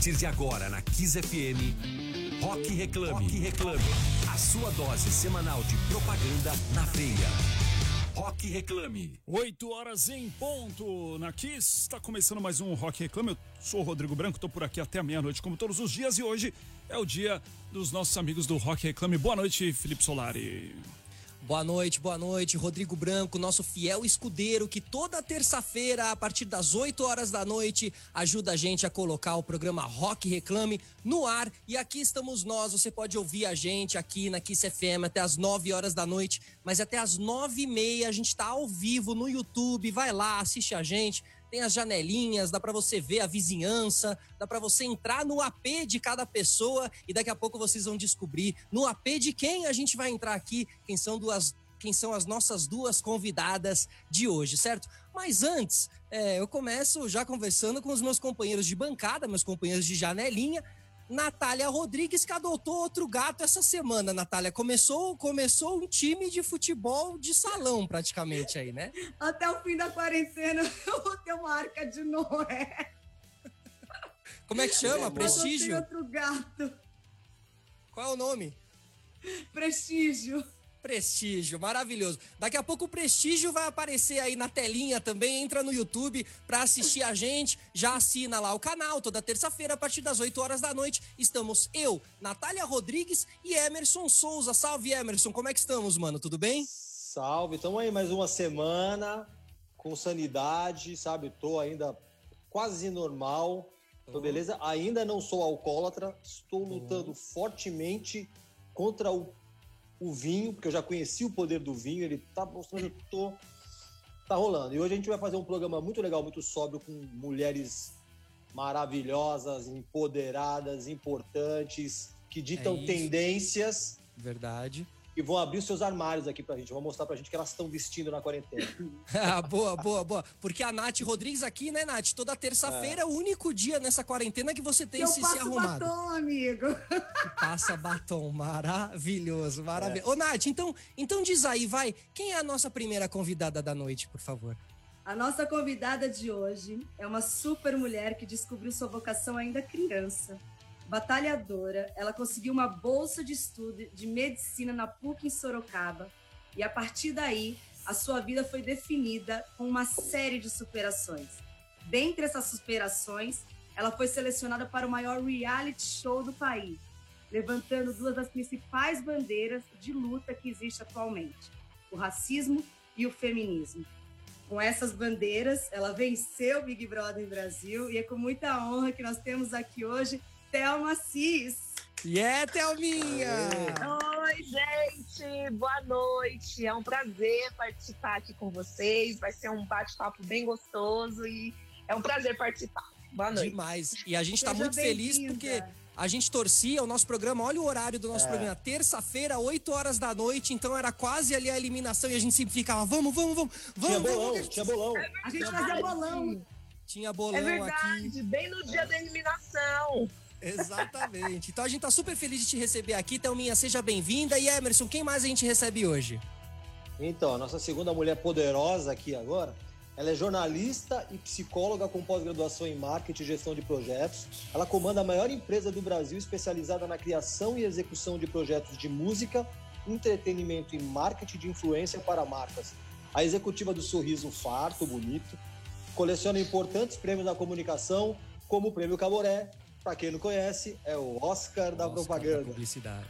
partir de agora na Kiss FM, Rock Reclame. Rock Reclame. A sua dose semanal de propaganda na veia. Rock Reclame. 8 horas em ponto na Kiss. Está começando mais um Rock Reclame. Eu sou o Rodrigo Branco, estou por aqui até a meia-noite, como todos os dias, e hoje é o dia dos nossos amigos do Rock Reclame. Boa noite, Felipe Solari. Boa noite, boa noite, Rodrigo Branco, nosso fiel escudeiro que toda terça-feira, a partir das 8 horas da noite, ajuda a gente a colocar o programa Rock Reclame no ar. E aqui estamos nós, você pode ouvir a gente aqui na Kiss FM até as 9 horas da noite, mas até as 9 e meia a gente está ao vivo no YouTube, vai lá, assiste a gente tem as janelinhas, dá para você ver a vizinhança, dá para você entrar no AP de cada pessoa e daqui a pouco vocês vão descobrir no AP de quem a gente vai entrar aqui, quem são duas quem são as nossas duas convidadas de hoje, certo? Mas antes, é, eu começo já conversando com os meus companheiros de bancada, meus companheiros de janelinha, Natália Rodrigues que adotou outro gato essa semana, Natália. Começou, começou um time de futebol de salão, praticamente, aí, né? Até o fim da quarentena eu vou ter uma arca de Noé. Como é que chama? Prestígio? outro gato. Qual é o nome? Prestígio. Prestígio, maravilhoso. Daqui a pouco o Prestígio vai aparecer aí na telinha também. Entra no YouTube para assistir a gente. Já assina lá o canal. Toda terça-feira, a partir das 8 horas da noite, estamos eu, Natália Rodrigues e Emerson Souza. Salve, Emerson. Como é que estamos, mano? Tudo bem? Salve. Estamos aí mais uma semana com sanidade, sabe? Tô ainda quase normal. Tô uhum. beleza? Ainda não sou alcoólatra. Estou lutando uhum. fortemente contra o o vinho, porque eu já conheci o poder do vinho, ele tá mostrando que tô tá rolando. E hoje a gente vai fazer um programa muito legal, muito sóbrio com mulheres maravilhosas, empoderadas, importantes, que ditam é tendências. Verdade e vão abrir os seus armários aqui pra gente. Vão mostrar pra gente o que elas estão vestindo na quarentena. ah, boa, boa, boa. Porque a Nath Rodrigues aqui, né, Nath? Toda terça-feira é. o único dia nessa quarentena que você tem eu se, se arrumado. batom, amigo. Passa batom. Maravilhoso, maravilhoso. É. Ô, Nath, então, então diz aí, vai. Quem é a nossa primeira convidada da noite, por favor? A nossa convidada de hoje é uma super mulher que descobriu sua vocação ainda criança batalhadora, ela conseguiu uma bolsa de estudo de medicina na PUC em Sorocaba e a partir daí a sua vida foi definida com uma série de superações. Dentre essas superações, ela foi selecionada para o maior reality show do país, levantando duas das principais bandeiras de luta que existe atualmente: o racismo e o feminismo. Com essas bandeiras, ela venceu o Big Brother Brasil e é com muita honra que nós temos aqui hoje Thelma Cis. E yeah, é, Thelminha! Oi, gente! Boa noite! É um prazer participar aqui com vocês. Vai ser um bate-papo bem gostoso e é um prazer participar. Boa noite. Demais. E a gente está muito feliz porque a gente torcia o nosso programa. Olha o horário do nosso é. programa. Terça-feira, 8 horas da noite. Então era quase ali a eliminação e a gente sempre ficava: vamos, vamos, vamos. vamos tinha bolão, vamos. tinha bolão. É a gente fazia bolão. Tinha bolão é verdade, aqui. bem no dia da eliminação. Exatamente. Então a gente tá super feliz de te receber aqui. Thelminha, seja bem-vinda. E Emerson, quem mais a gente recebe hoje? Então, a nossa segunda mulher poderosa aqui agora, ela é jornalista e psicóloga com pós-graduação em marketing e gestão de projetos. Ela comanda a maior empresa do Brasil especializada na criação e execução de projetos de música, entretenimento e marketing de influência para marcas. A executiva do Sorriso Farto, bonito, coleciona importantes prêmios da comunicação, como o Prêmio Caboré, para quem não conhece, é o Oscar, da Oscar propaganda. Da publicidade.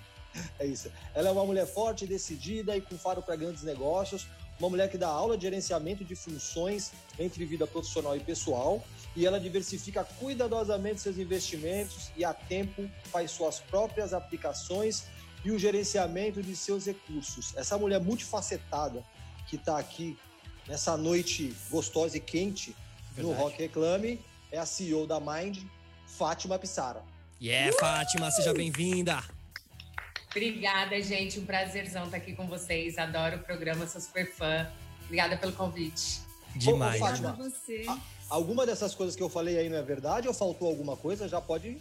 É isso. Ela é uma mulher forte, decidida e com faro para grandes negócios. Uma mulher que dá aula de gerenciamento de funções entre vida profissional e pessoal. E ela diversifica cuidadosamente seus investimentos e, a tempo, faz suas próprias aplicações e o gerenciamento de seus recursos. Essa mulher multifacetada que está aqui nessa noite gostosa e quente Verdade. no Rock Reclame é a CEO da Mind, Fátima Pissara. Yeah, Fátima, seja bem-vinda. Obrigada, gente. Um prazerzão estar aqui com vocês. Adoro o programa, sou super fã. Obrigada pelo convite. Demais. Ô, Fátima, você. A, alguma dessas coisas que eu falei aí não é verdade ou faltou alguma coisa? Já pode,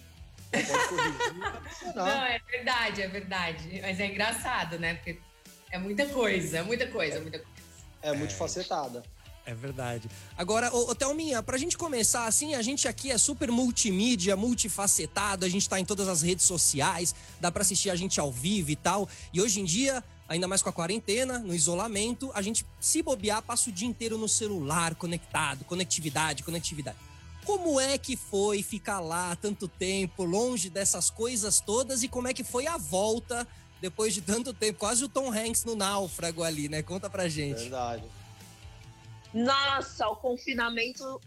não, é verdade, é verdade. Mas é engraçado, né? Porque é muita coisa, muita coisa, muita coisa. É, muito facetada. É verdade. Agora, ô, ô Thelminha, pra gente começar assim, a gente aqui é super multimídia, multifacetado, a gente tá em todas as redes sociais, dá pra assistir a gente ao vivo e tal. E hoje em dia, ainda mais com a quarentena, no isolamento, a gente, se bobear, passa o dia inteiro no celular, conectado, conectividade, conectividade. Como é que foi ficar lá tanto tempo, longe dessas coisas todas, e como é que foi a volta depois de tanto tempo? Quase o Tom Hanks no náufrago ali, né? Conta pra gente. Verdade. Nossa, o confinamento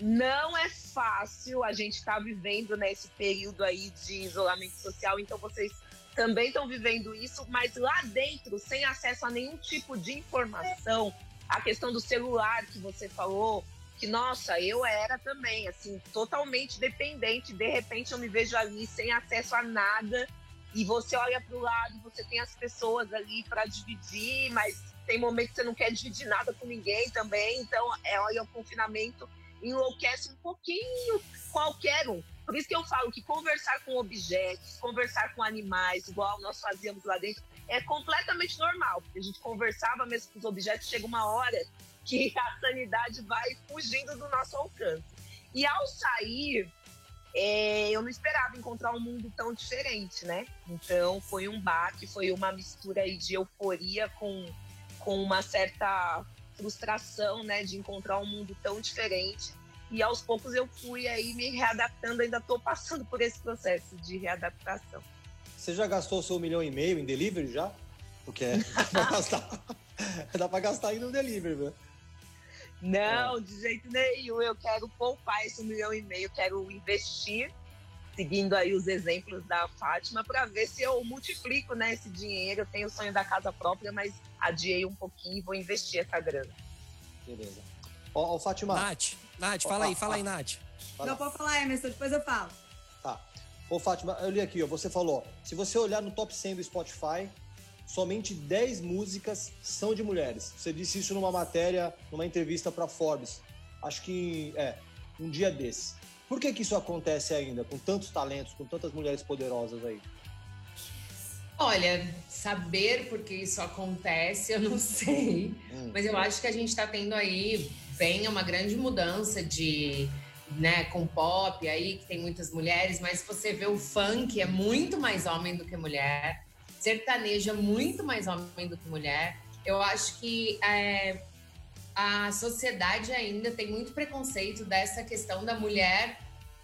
não é fácil. A gente está vivendo nesse período aí de isolamento social, então vocês também estão vivendo isso, mas lá dentro, sem acesso a nenhum tipo de informação, a questão do celular que você falou, que nossa, eu era também, assim, totalmente dependente. De repente eu me vejo ali sem acesso a nada, e você olha para o lado, você tem as pessoas ali para dividir, mas tem momentos que você não quer dividir nada com ninguém também. Então, é, o confinamento enlouquece um pouquinho qualquer um. Por isso que eu falo que conversar com objetos, conversar com animais, igual nós fazíamos lá dentro, é completamente normal, a gente conversava mesmo com os objetos, chega uma hora que a sanidade vai fugindo do nosso alcance. E ao sair, é, eu não esperava encontrar um mundo tão diferente, né? Então foi um baque, foi uma mistura aí de euforia com com uma certa frustração, né, de encontrar um mundo tão diferente. E aos poucos eu fui aí me readaptando, ainda estou passando por esse processo de readaptação. Você já gastou seu milhão e meio em delivery já? Porque dá pra gastar, dá pra gastar aí no delivery, viu? Não, é. de jeito nenhum. Eu quero poupar esse milhão e meio, quero investir seguindo aí os exemplos da Fátima para ver se eu multiplico né, esse dinheiro. Eu tenho o sonho da casa própria, mas adiei um pouquinho e vou investir essa grana. Beleza. Ó, ó Fátima. Nath, Nath, fala ó, aí, fala ó, aí, Nath. Não pode falar, Emerson, depois eu falo. Tá. Ô, Fátima, eu li aqui, ó, você falou, se você olhar no top 100 do Spotify, somente 10 músicas são de mulheres. Você disse isso numa matéria, numa entrevista para Forbes. Acho que é um dia desse. Por que, que isso acontece ainda, com tantos talentos, com tantas mulheres poderosas aí? Olha, saber por que isso acontece, eu não sei. Hum. Mas eu acho que a gente está tendo aí bem uma grande mudança de, né, com pop aí, que tem muitas mulheres, mas você vê o funk, é muito mais homem do que mulher. Sertanejo é muito mais homem do que mulher. Eu acho que é, a sociedade ainda tem muito preconceito dessa questão da mulher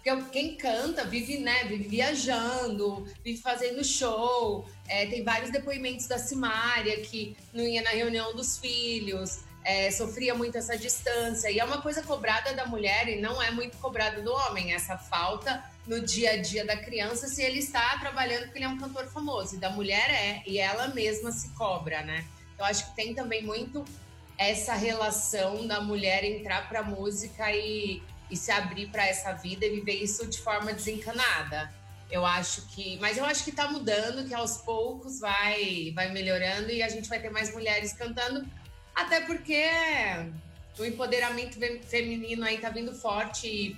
porque quem canta vive, né, vive viajando, vive fazendo show. É, tem vários depoimentos da Simária que não ia na reunião dos filhos, é, sofria muito essa distância. E é uma coisa cobrada da mulher e não é muito cobrada do homem, essa falta no dia a dia da criança se ele está trabalhando porque ele é um cantor famoso. E da mulher é, e ela mesma se cobra, né? Eu acho que tem também muito essa relação da mulher entrar para música e, e se abrir para essa vida e viver isso de forma desencanada. Eu acho que, mas eu acho que está mudando, que aos poucos vai vai melhorando e a gente vai ter mais mulheres cantando, até porque o empoderamento feminino aí tá vindo forte e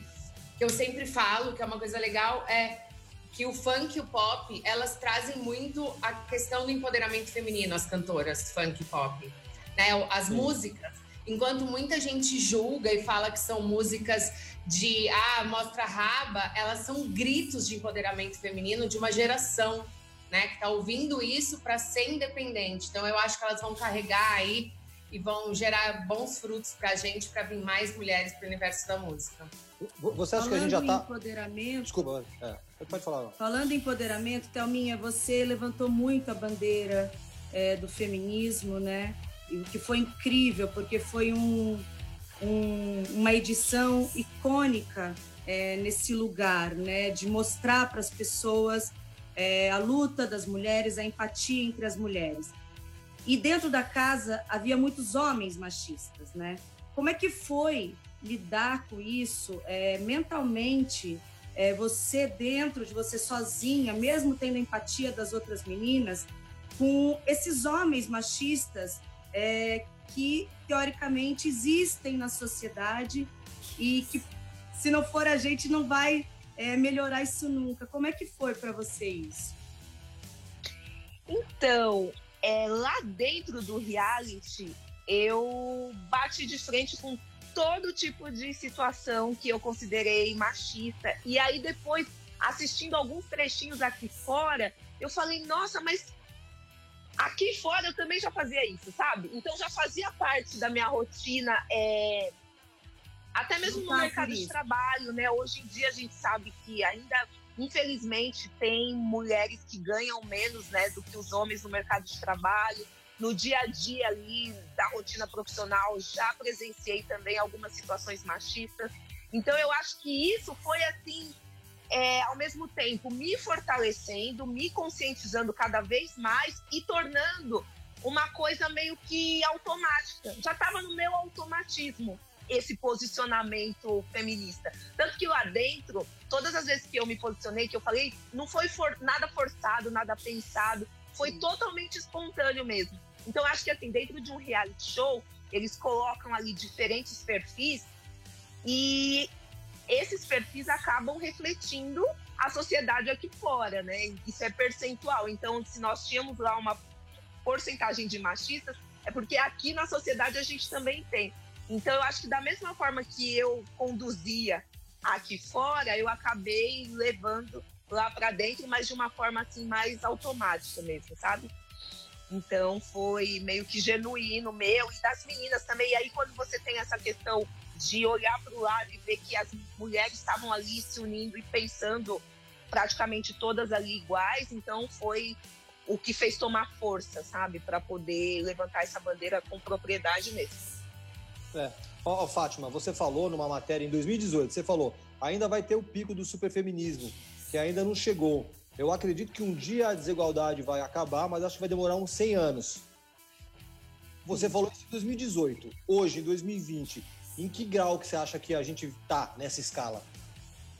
que eu sempre falo, que é uma coisa legal, é que o funk e o pop, elas trazem muito a questão do empoderamento feminino, as cantoras funk e pop né? As Sim. músicas. Enquanto muita gente julga e fala que são músicas de ah, mostra raba, elas são gritos de empoderamento feminino de uma geração, né, que está ouvindo isso para ser independente. Então eu acho que elas vão carregar aí e vão gerar bons frutos para a gente, para vir mais mulheres para o universo da música. Você acha Falando que a gente já está? empoderamento. Desculpa, é, pode falar. Falando em empoderamento, Thelminha, você levantou muito a bandeira é, do feminismo, né? O que foi incrível, porque foi um, um, uma edição icônica é, nesse lugar, né, de mostrar para as pessoas é, a luta das mulheres, a empatia entre as mulheres. E dentro da casa havia muitos homens machistas, né? Como é que foi lidar com isso é, mentalmente? É, você dentro de você sozinha, mesmo tendo empatia das outras meninas, com esses homens machistas é, que teoricamente existem na sociedade e que se não for a gente não vai é, melhorar isso nunca. Como é que foi para vocês? Então, é, lá dentro do reality, eu bati de frente com todo tipo de situação que eu considerei machista. E aí depois, assistindo alguns trechinhos aqui fora, eu falei, nossa, mas aqui fora eu também já fazia isso, sabe? Então já fazia parte da minha rotina, é... até mesmo no mercado de trabalho, né? Hoje em dia a gente sabe que ainda, infelizmente, tem mulheres que ganham menos, né, do que os homens no mercado de trabalho. No dia a dia ali da rotina profissional, já presenciei também algumas situações machistas. Então eu acho que isso foi assim é, ao mesmo tempo me fortalecendo, me conscientizando cada vez mais e tornando uma coisa meio que automática. Já estava no meu automatismo esse posicionamento feminista. Tanto que lá dentro, todas as vezes que eu me posicionei, que eu falei, não foi for, nada forçado, nada pensado, foi Sim. totalmente espontâneo mesmo. Então, acho que assim, dentro de um reality show, eles colocam ali diferentes perfis e esses perfis acabam refletindo a sociedade aqui fora, né? Isso é percentual. Então, se nós tínhamos lá uma porcentagem de machistas, é porque aqui na sociedade a gente também tem. Então, eu acho que da mesma forma que eu conduzia aqui fora, eu acabei levando lá para dentro, mas de uma forma assim mais automática mesmo, sabe? Então foi meio que genuíno meu e das meninas também. E aí quando você tem essa questão de olhar para o lado e ver que as mulheres estavam ali se unindo e pensando praticamente todas ali iguais, então foi o que fez tomar força, sabe, para poder levantar essa bandeira com propriedade mesmo. É. Ó, oh, Fátima, você falou numa matéria em 2018, você falou, ainda vai ter o pico do superfeminismo, que ainda não chegou. Eu acredito que um dia a desigualdade vai acabar, mas acho que vai demorar uns 100 anos. Você falou isso em 2018. Hoje, em 2020, em que grau que você acha que a gente tá nessa escala?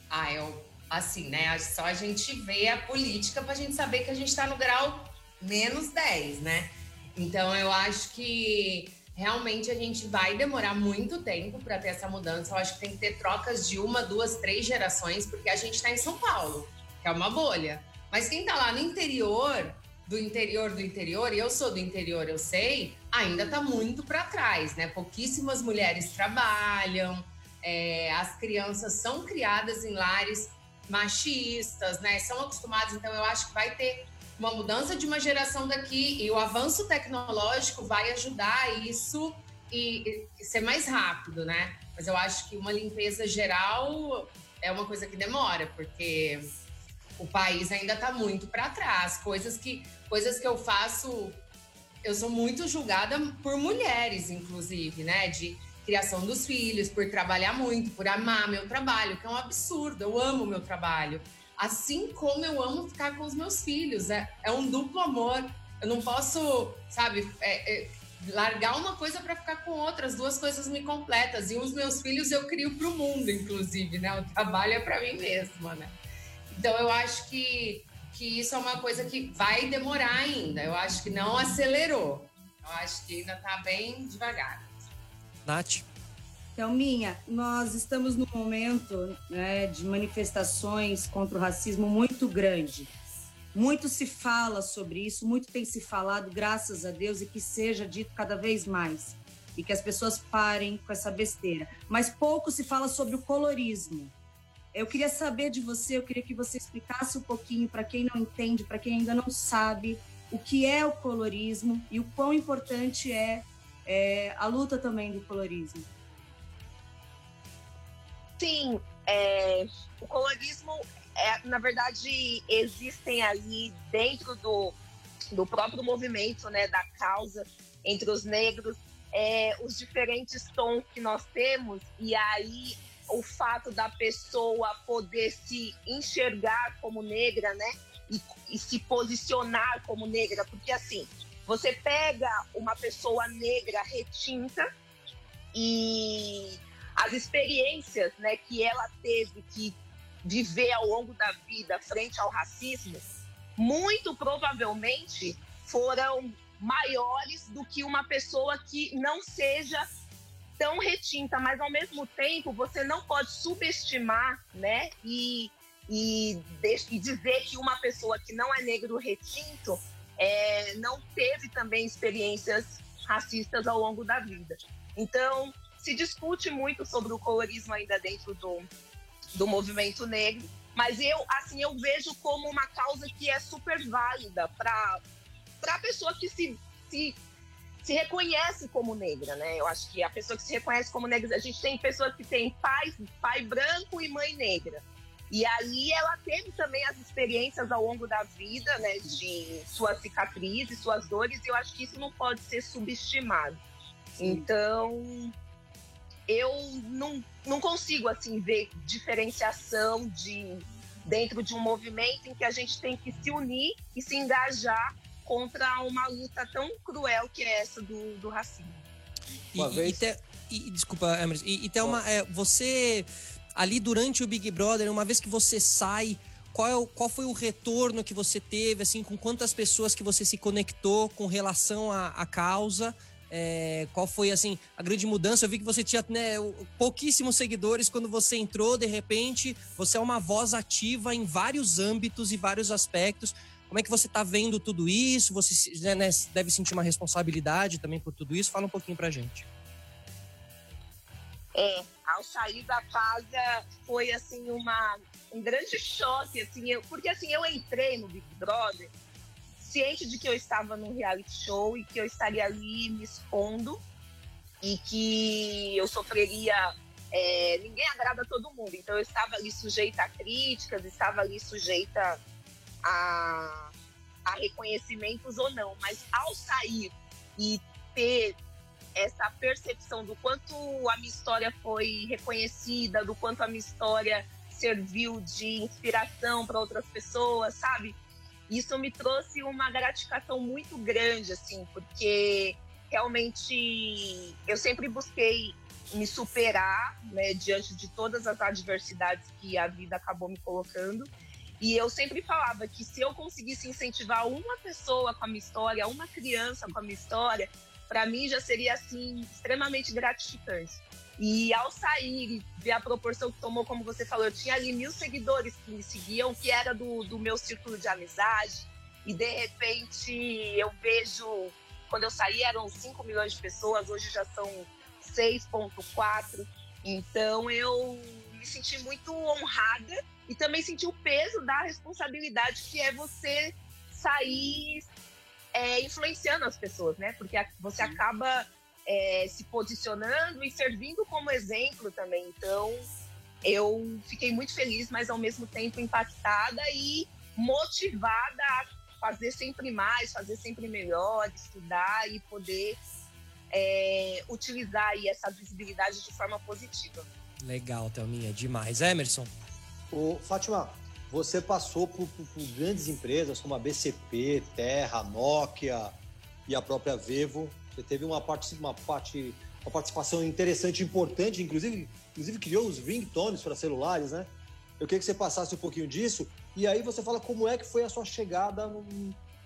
Ah, eu assim, né? Só a gente vê a política para a gente saber que a gente está no grau menos 10, né? Então eu acho que realmente a gente vai demorar muito tempo para ter essa mudança. Eu acho que tem que ter trocas de uma, duas, três gerações, porque a gente está em São Paulo, que é uma bolha. Mas quem está lá no interior, do interior do interior, e eu sou do interior, eu sei, ainda está muito para trás, né? Pouquíssimas mulheres trabalham, é, as crianças são criadas em lares machistas, né? São acostumados, então eu acho que vai ter uma mudança de uma geração daqui e o avanço tecnológico vai ajudar isso e, e ser mais rápido, né? Mas eu acho que uma limpeza geral é uma coisa que demora, porque o país ainda está muito para trás. Coisas que, coisas que eu faço, eu sou muito julgada por mulheres, inclusive, né? De criação dos filhos, por trabalhar muito, por amar meu trabalho, que é um absurdo. Eu amo meu trabalho. Assim como eu amo ficar com os meus filhos. É, é um duplo amor. Eu não posso, sabe, é, é, largar uma coisa para ficar com outra. As duas coisas me completas. E os meus filhos eu crio para o mundo, inclusive, né? O trabalho é para mim mesma, né? Então, eu acho que, que isso é uma coisa que vai demorar ainda. Eu acho que não acelerou. Eu acho que ainda está bem devagar. Nath? Então, Minha, nós estamos num momento né, de manifestações contra o racismo muito grande. Muito se fala sobre isso, muito tem se falado, graças a Deus, e que seja dito cada vez mais. E que as pessoas parem com essa besteira. Mas pouco se fala sobre o colorismo. Eu queria saber de você, eu queria que você explicasse um pouquinho para quem não entende, para quem ainda não sabe, o que é o colorismo e o quão importante é, é a luta também do colorismo. Sim, é, o colorismo, é, na verdade, existem ali dentro do, do próprio movimento, né, da causa entre os negros, é, os diferentes tons que nós temos, e aí o fato da pessoa poder se enxergar como negra, né? E, e, se posicionar como negra, porque assim, você pega uma pessoa negra retinta e as experiências, né, que ela teve que viver ao longo da vida frente ao racismo, muito provavelmente foram maiores do que uma pessoa que não seja tão retinta, mas ao mesmo tempo você não pode subestimar, né? E, e, e dizer que uma pessoa que não é negro retinto é, não teve também experiências racistas ao longo da vida. Então, se discute muito sobre o colorismo ainda dentro do, do movimento negro, mas eu, assim, eu vejo como uma causa que é super válida para a pessoa que se, se, se reconhece como negra, né? Eu acho que a pessoa que se reconhece como negra, a gente tem pessoas que têm pai, pai branco e mãe negra. E aí ela teve também as experiências ao longo da vida, né, de suas cicatrizes, suas dores, e eu acho que isso não pode ser subestimado. Sim. Então, eu não, não consigo assim ver diferenciação de dentro de um movimento em que a gente tem que se unir e se engajar contra uma luta tão cruel que é essa do, do racismo. E, e, te, e, desculpa, Emerson, e, e tem uma, é, você ali durante o Big Brother, uma vez que você sai, qual, é o, qual foi o retorno que você teve, assim, com quantas pessoas que você se conectou com relação à, à causa? É, qual foi assim a grande mudança? Eu vi que você tinha né, pouquíssimos seguidores quando você entrou. De repente, você é uma voz ativa em vários âmbitos e vários aspectos. Como é que você está vendo tudo isso? Você né, deve sentir uma responsabilidade também por tudo isso. Fala um pouquinho para gente. É, ao sair da casa foi assim uma um grande choque assim, eu, porque assim eu entrei no Big Brother ciente de que eu estava num reality show e que eu estaria ali me expondo e que eu sofreria. É, ninguém agrada todo mundo, então eu estava ali sujeita a críticas, estava ali sujeita a, a reconhecimentos ou não, mas ao sair e ter essa percepção do quanto a minha história foi reconhecida, do quanto a minha história serviu de inspiração para outras pessoas, sabe? isso me trouxe uma gratificação muito grande, assim, porque realmente eu sempre busquei me superar, né, diante de todas as adversidades que a vida acabou me colocando. E eu sempre falava que se eu conseguisse incentivar uma pessoa com a minha história, uma criança com a minha história, para mim já seria assim extremamente gratificante. E ao sair e ver a proporção que tomou, como você falou, eu tinha ali mil seguidores que me seguiam, que era do, do meu círculo de amizade. E de repente eu vejo, quando eu saí eram 5 milhões de pessoas, hoje já são 6,4. Então eu me senti muito honrada e também senti o peso da responsabilidade que é você sair é, influenciando as pessoas, né? Porque você acaba é, se posicionando e servindo como exemplo também. Então, eu fiquei muito feliz, mas ao mesmo tempo impactada e motivada a fazer sempre mais, fazer sempre melhor, estudar e poder é, utilizar aí essa visibilidade de forma positiva. Legal, Thelminha, demais. Emerson? Ô, Fátima, você passou por, por, por, grandes empresas como a BCP, Terra, Nokia e a própria Vevo. Você teve uma, parte, uma, parte, uma participação interessante, importante, inclusive, inclusive criou os ringtones para celulares, né? Eu queria que você passasse um pouquinho disso. E aí você fala como é que foi a sua chegada no,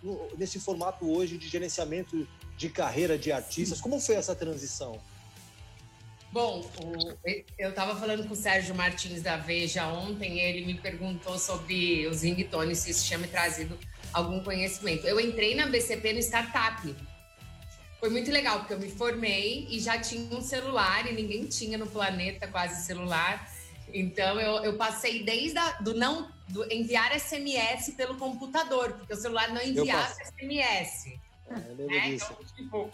no, nesse formato hoje de gerenciamento de carreira de artistas. Como foi essa transição? Bom, o, eu estava falando com o Sérgio Martins da Veja ontem, ele me perguntou sobre os ringtones, se isso tinha me trazido algum conhecimento. Eu entrei na BCP no startup, foi muito legal, porque eu me formei e já tinha um celular e ninguém tinha no planeta quase celular. Então eu, eu passei desde a, do não do enviar SMS pelo computador, porque o celular não enviava SMS. Ah, né? Então, tipo,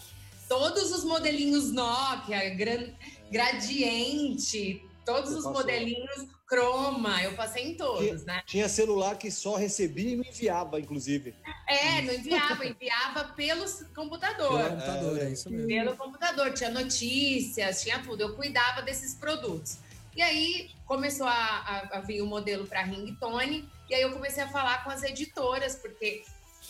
todos os modelinhos Nokia, gran, Gradiente, todos os modelinhos Chroma, eu passei em todos, tinha, né? Tinha celular que só recebia e não enviava, inclusive. É, não enviava, enviava pelo computador. Pelo computador, é isso mesmo. Pelo computador, tinha notícias, tinha tudo. Eu cuidava desses produtos. E aí começou a, a, a vir o modelo para ringtone, e aí eu comecei a falar com as editoras, porque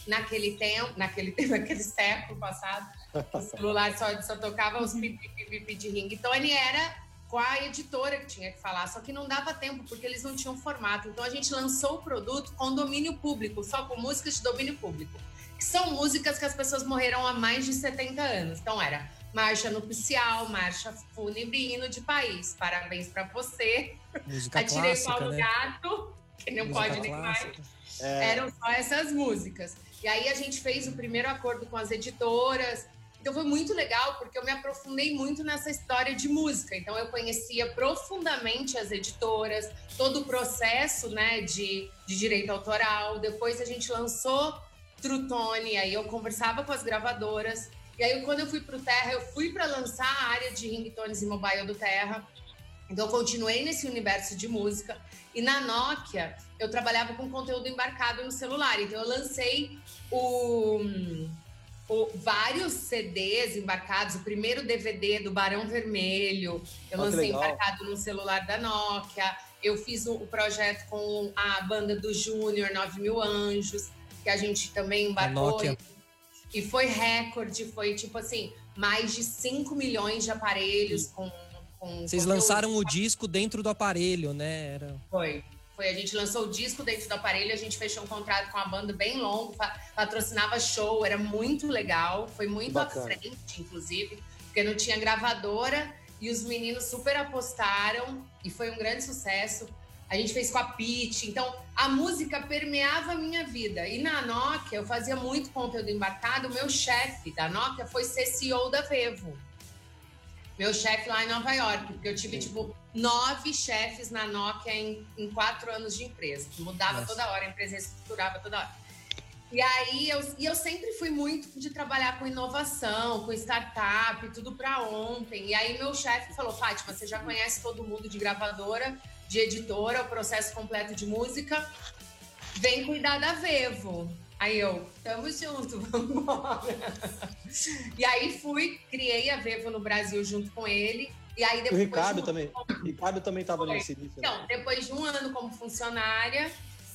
naquele tempo, naquele tempo, naquele século passado, o celular só, só tocava os pipi de ringtone, era com a editora que tinha que falar, só que não dava tempo porque eles não tinham formato. Então a gente lançou o produto com domínio público, só com músicas de domínio público, que são músicas que as pessoas morreram há mais de 70 anos. Então era Marcha Nupcial, Marcha Fúnebre, Hino de País. Parabéns para você. Música Atirei clássica, Paulo né? Gato, que não Música pode nem mais. É, Eram só essas músicas. E aí a gente fez o primeiro acordo com as editoras, Então foi muito legal porque eu me aprofundei muito nessa história de música. Então eu conhecia profundamente as editoras, todo o processo né, de, de direito autoral. Depois a gente lançou Trutone, aí eu conversava com as gravadoras. E aí quando eu fui para o Terra, eu fui para lançar a área de ringtones e mobile do Terra. Então eu continuei nesse universo de música. E na Nokia, eu trabalhava com conteúdo embarcado no celular. Então eu lancei o o, vários CDs embarcados. O primeiro DVD do Barão Vermelho, eu ah, lancei embarcado no celular da Nokia. Eu fiz o, o projeto com a banda do Júnior, 9 Mil Anjos, que a gente também embarcou. E, e foi recorde, foi tipo assim, mais de 5 milhões de aparelhos com. Com Vocês lançaram o disco dentro do aparelho, né? Era... Foi. Foi, a gente lançou o disco dentro do aparelho, a gente fechou um contrato com uma banda bem longo, patrocinava show, era muito legal, foi muito Bacana. à frente, inclusive, porque não tinha gravadora e os meninos super apostaram e foi um grande sucesso. A gente fez com a Pete, então a música permeava a minha vida. E na Nokia eu fazia muito conteúdo embarcado. O meu chefe da Nokia foi ser CEO da Vevo meu chefe lá em Nova York, porque eu tive, tipo, nove chefes na Nokia em, em quatro anos de empresa. Mudava Nossa. toda hora, a empresa reestruturava toda hora. E aí, eu, e eu sempre fui muito de trabalhar com inovação, com startup, tudo para ontem. E aí, meu chefe falou: Fátima, você já conhece todo mundo de gravadora, de editora, o processo completo de música, vem cuidar da Vevo. Aí eu, tamo junto, vamos embora. E aí fui, criei a Vevo no Brasil junto com ele. E aí depois. O Ricardo um... também. O Ricardo também estava nesse início. Né? Então, depois de um ano como funcionária,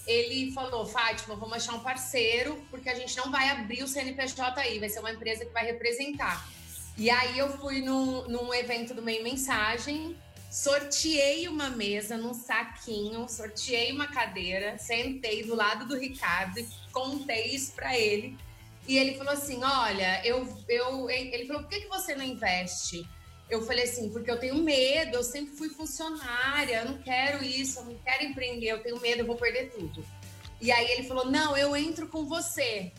ele falou: Fátima, vamos achar um parceiro, porque a gente não vai abrir o CNPJ aí, vai ser uma empresa que vai representar. E aí eu fui num, num evento do Meio Mensagem, sorteei uma mesa num saquinho, sorteei uma cadeira, sentei do lado do Ricardo e contei isso para ele. E ele falou assim: Olha, eu. eu ele falou: por que, que você não investe? Eu falei assim: porque eu tenho medo, eu sempre fui funcionária, eu não quero isso, eu não quero empreender, eu tenho medo, eu vou perder tudo. E aí ele falou: Não, eu entro com você.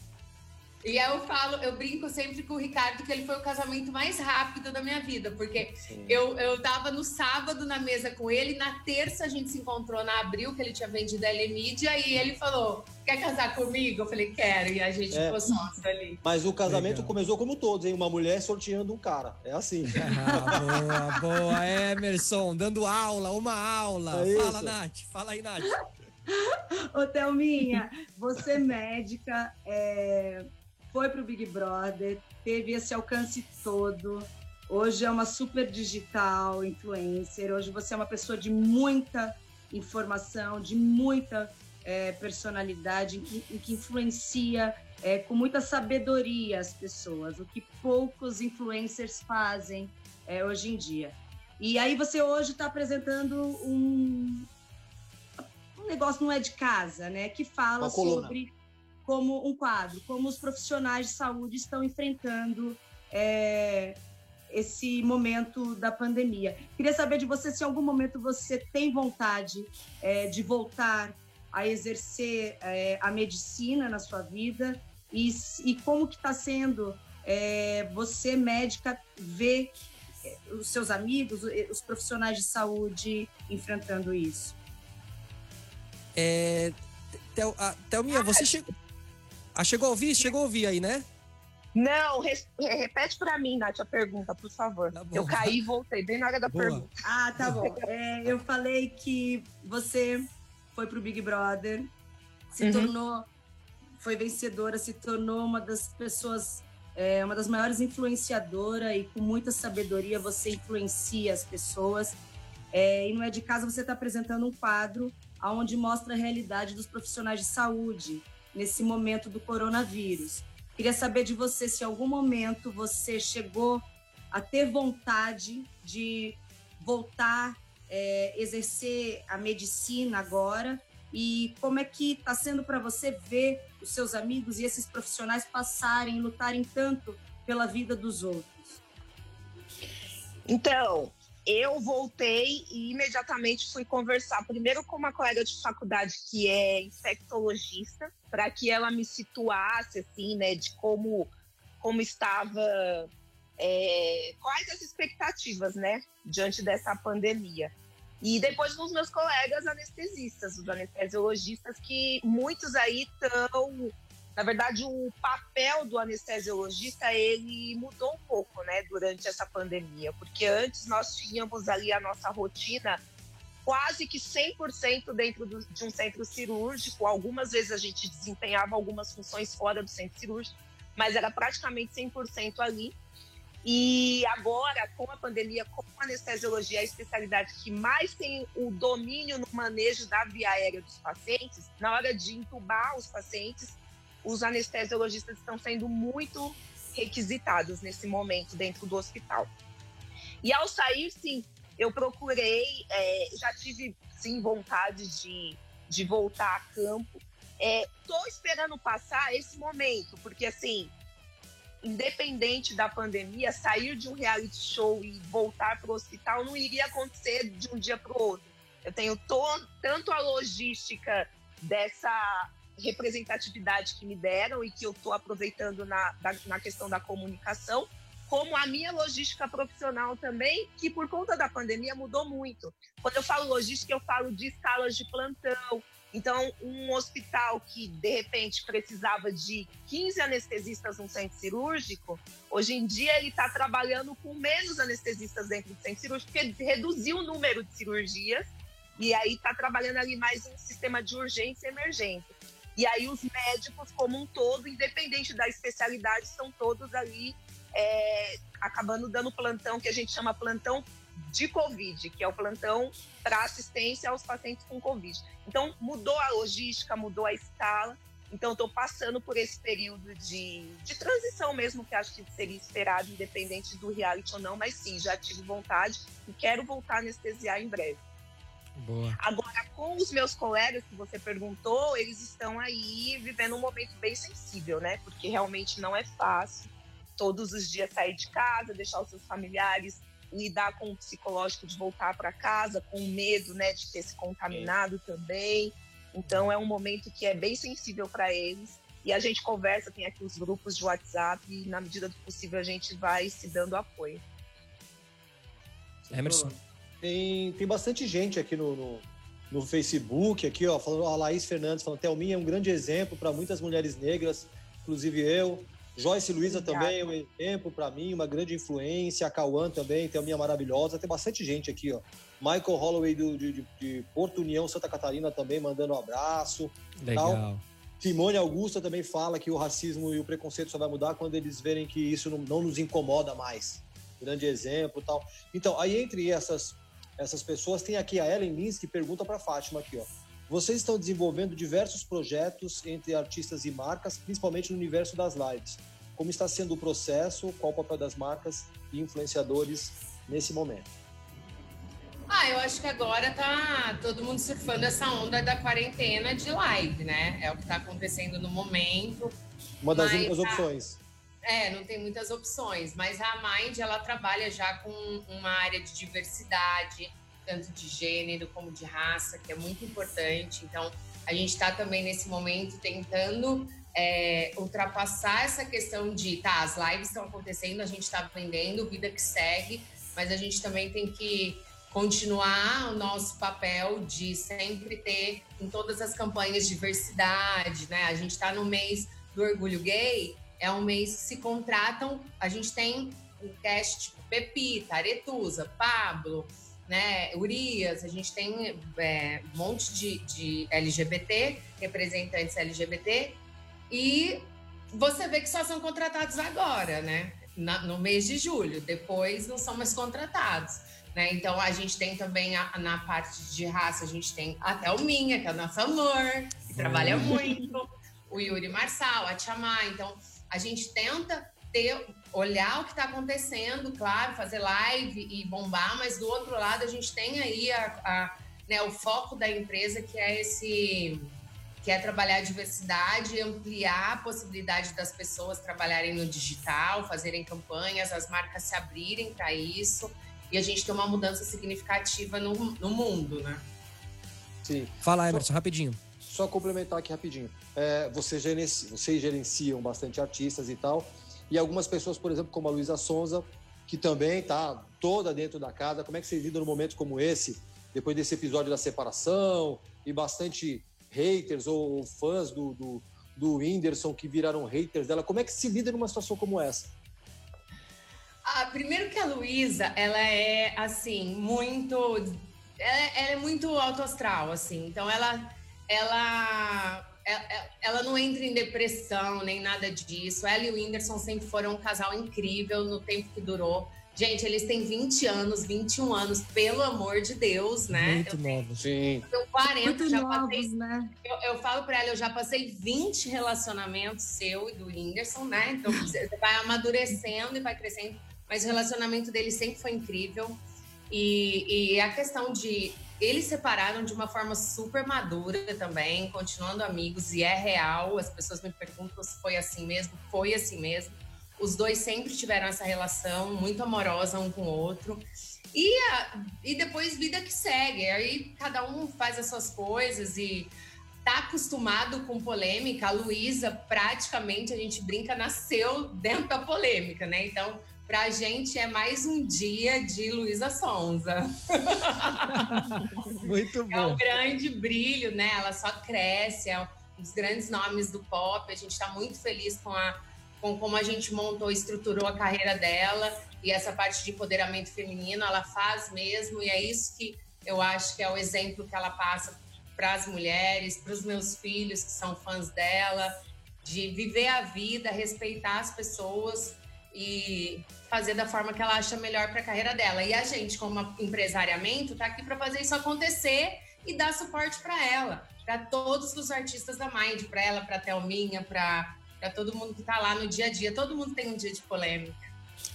E aí eu falo, eu brinco sempre com o Ricardo que ele foi o casamento mais rápido da minha vida, porque eu, eu tava no sábado na mesa com ele, na terça a gente se encontrou na Abril, que ele tinha vendido a Elemídia, e ele falou: Quer casar comigo? Eu falei: Quero, e a gente é. ficou sócio ali. Mas o casamento Legal. começou como todos, hein? Uma mulher sorteando um cara. É assim. Ah, boa, boa, Emerson, dando aula, uma aula. É fala, Nath, fala aí, Nath. Ô, Thelminha, você é médica, é, foi para o Big Brother, teve esse alcance todo. Hoje é uma super digital influencer. Hoje você é uma pessoa de muita informação, de muita é, personalidade, em que, em que influencia é, com muita sabedoria as pessoas, o que poucos influencers fazem é, hoje em dia. E aí você hoje está apresentando um, um negócio não é de casa, né? Que fala sobre como um quadro, como os profissionais de saúde estão enfrentando é, esse momento da pandemia. Queria saber de você se em algum momento você tem vontade é, de voltar a exercer é, a medicina na sua vida e, e como que está sendo é, você médica ver é, os seus amigos, os profissionais de saúde enfrentando isso. É, Thelminha, você chegou ah, chegou a ouvir? Chegou a ouvir aí, né? Não, repete para mim, Nath, a pergunta, por favor. Tá eu caí e voltei, bem na hora da Boa. pergunta. Ah, tá bom. É, eu falei que você foi pro Big Brother, se uhum. tornou, foi vencedora, se tornou uma das pessoas, é, uma das maiores influenciadoras e com muita sabedoria você influencia as pessoas. É, e não é de casa você está apresentando um quadro onde mostra a realidade dos profissionais de saúde nesse momento do coronavírus. Queria saber de você se em algum momento você chegou a ter vontade de voltar é, exercer a medicina agora e como é que está sendo para você ver os seus amigos e esses profissionais passarem, lutarem tanto pela vida dos outros? Então, eu voltei e imediatamente fui conversar primeiro com uma colega de faculdade que é infectologista, para que ela me situasse assim, né, de como como estava, é, quais as expectativas, né, diante dessa pandemia. E depois os meus colegas anestesistas, os anestesiologistas, que muitos aí estão. Na verdade, o papel do anestesiologista ele mudou um pouco, né, durante essa pandemia, porque antes nós tínhamos ali a nossa rotina quase que 100% dentro do, de um centro cirúrgico. Algumas vezes a gente desempenhava algumas funções fora do centro cirúrgico, mas era praticamente 100% ali. E agora, com a pandemia, com a anestesiologia, a especialidade que mais tem o domínio no manejo da via aérea dos pacientes, na hora de intubar os pacientes, os anestesiologistas estão sendo muito requisitados nesse momento dentro do hospital. E ao sair, sim, eu procurei, é, já tive sim vontade de, de voltar a campo. Estou é, esperando passar esse momento, porque assim, independente da pandemia, sair de um reality show e voltar para o hospital não iria acontecer de um dia para o outro. Eu tenho to, tanto a logística dessa representatividade que me deram e que eu estou aproveitando na, na questão da comunicação, como a minha logística profissional também, que por conta da pandemia mudou muito. Quando eu falo logística, eu falo de escalas de plantão. Então, um hospital que de repente precisava de 15 anestesistas no centro cirúrgico, hoje em dia ele está trabalhando com menos anestesistas dentro do centro cirúrgico, porque reduziu o número de cirurgias e aí está trabalhando ali mais em sistema de urgência e emergência. E aí os médicos como um todo, independente da especialidade, estão todos ali é, acabando dando plantão que a gente chama plantão de Covid, que é o plantão para assistência aos pacientes com Covid. Então, mudou a logística, mudou a escala. Então, estou passando por esse período de, de transição mesmo, que acho que seria esperado, independente do reality ou não, mas sim, já tive vontade e quero voltar a anestesiar em breve. Boa. Agora, com os meus colegas que você perguntou, eles estão aí vivendo um momento bem sensível, né? Porque realmente não é fácil todos os dias sair de casa, deixar os seus familiares, lidar com o psicológico de voltar para casa, com medo, né, de ter se contaminado também. Então é um momento que é bem sensível para eles. E a gente conversa, tem aqui os grupos de WhatsApp e na medida do possível a gente vai se dando apoio. Emerson. Tem, tem bastante gente aqui no, no, no Facebook, aqui, ó, falando, a Laís Fernandes falando, Thelminha é um grande exemplo para muitas mulheres negras, inclusive eu. Joyce Luiza também é um exemplo para mim, uma grande influência. A Cauã também, tem a minha maravilhosa. Tem bastante gente aqui, ó. Michael Holloway do, de, de, Porto União, Santa Catarina também mandando um abraço. Legal. Tal. Simone Augusta também fala que o racismo e o preconceito só vai mudar quando eles verem que isso não, não nos incomoda mais. Grande exemplo tal. Então, aí entre essas, essas pessoas, tem aqui a Ellen Lins que pergunta para Fátima aqui, ó. Vocês estão desenvolvendo diversos projetos entre artistas e marcas, principalmente no universo das lives. Como está sendo o processo? Qual o papel das marcas e influenciadores nesse momento? Ah, eu acho que agora tá todo mundo surfando essa onda da quarentena de live, né? É o que está acontecendo no momento. Uma das únicas a... opções. É, não tem muitas opções, mas a Mind ela trabalha já com uma área de diversidade, tanto de gênero como de raça, que é muito importante. Então, a gente está também nesse momento tentando é, ultrapassar essa questão de, tá, as lives estão acontecendo, a gente está vendendo, vida que segue, mas a gente também tem que continuar o nosso papel de sempre ter em todas as campanhas diversidade, né? A gente está no mês do orgulho gay, é um mês que se contratam, a gente tem um cast tipo Pepita, Aretusa, Pablo, né, Urias, a gente tem é, um monte de, de LGBT, representantes LGBT, e você vê que só são contratados agora, né? Na, no mês de julho, depois não são mais contratados. Né? Então a gente tem também a, na parte de raça, a gente tem a Thelminha, que é a nossa amor, que trabalha muito, o Yuri Marçal, a Tchamá. Então a gente tenta ter, olhar o que está acontecendo, claro, fazer live e bombar, mas do outro lado a gente tem aí a, a né, o foco da empresa que é esse que é trabalhar a diversidade, ampliar a possibilidade das pessoas trabalharem no digital, fazerem campanhas, as marcas se abrirem para isso e a gente ter uma mudança significativa no, no mundo, né? Sim. Fala, Emerson, rapidinho. Só complementar aqui rapidinho. É, você gerenci, vocês gerenciam bastante artistas e tal. e algumas pessoas, por exemplo, como a Luísa Sonza, que também está toda dentro da casa. Como é que vocês lidam num momento como esse, depois desse episódio da separação e bastante haters ou fãs do, do, do Whindersson que viraram haters dela? Como é que se lida numa situação como essa? Ah, primeiro que a Luísa, ela é, assim, muito... Ela, ela é muito autoastral, assim. Então, ela... ela ela não entra em depressão nem nada disso. Ela e o Whindersson sempre foram um casal incrível no tempo que durou. Gente, eles têm 20 anos, 21 anos, pelo amor de Deus, né? Muito novos. Sim. Eu 40, Muito já novos, passei. né? Eu, eu falo pra ela, eu já passei 20 relacionamentos seu e do Whindersson, né? Então você vai amadurecendo e vai crescendo. Mas o relacionamento deles sempre foi incrível. E, e a questão de eles separaram de uma forma super madura também, continuando amigos, e é real. As pessoas me perguntam se foi assim mesmo. Foi assim mesmo. Os dois sempre tiveram essa relação muito amorosa um com o outro. E, a, e depois vida que segue. Aí cada um faz as suas coisas e tá acostumado com polêmica. A Luísa, praticamente, a gente brinca, nasceu dentro da polêmica, né? Então, pra gente é mais um dia de Luísa Sonza. Muito É um bom. grande brilho, né? Ela só cresce, é um dos grandes nomes do pop. A gente está muito feliz com, a, com como a gente montou, estruturou a carreira dela e essa parte de empoderamento feminino, ela faz mesmo, e é isso que eu acho que é o exemplo que ela passa para as mulheres, para os meus filhos que são fãs dela, de viver a vida, respeitar as pessoas e fazer da forma que ela acha melhor para a carreira dela. E a gente, como empresariamento, tá aqui para fazer isso acontecer e dar suporte para ela, para todos os artistas da Mind, para ela, para Thelminha, para todo mundo que tá lá no dia a dia. Todo mundo tem um dia de polêmica.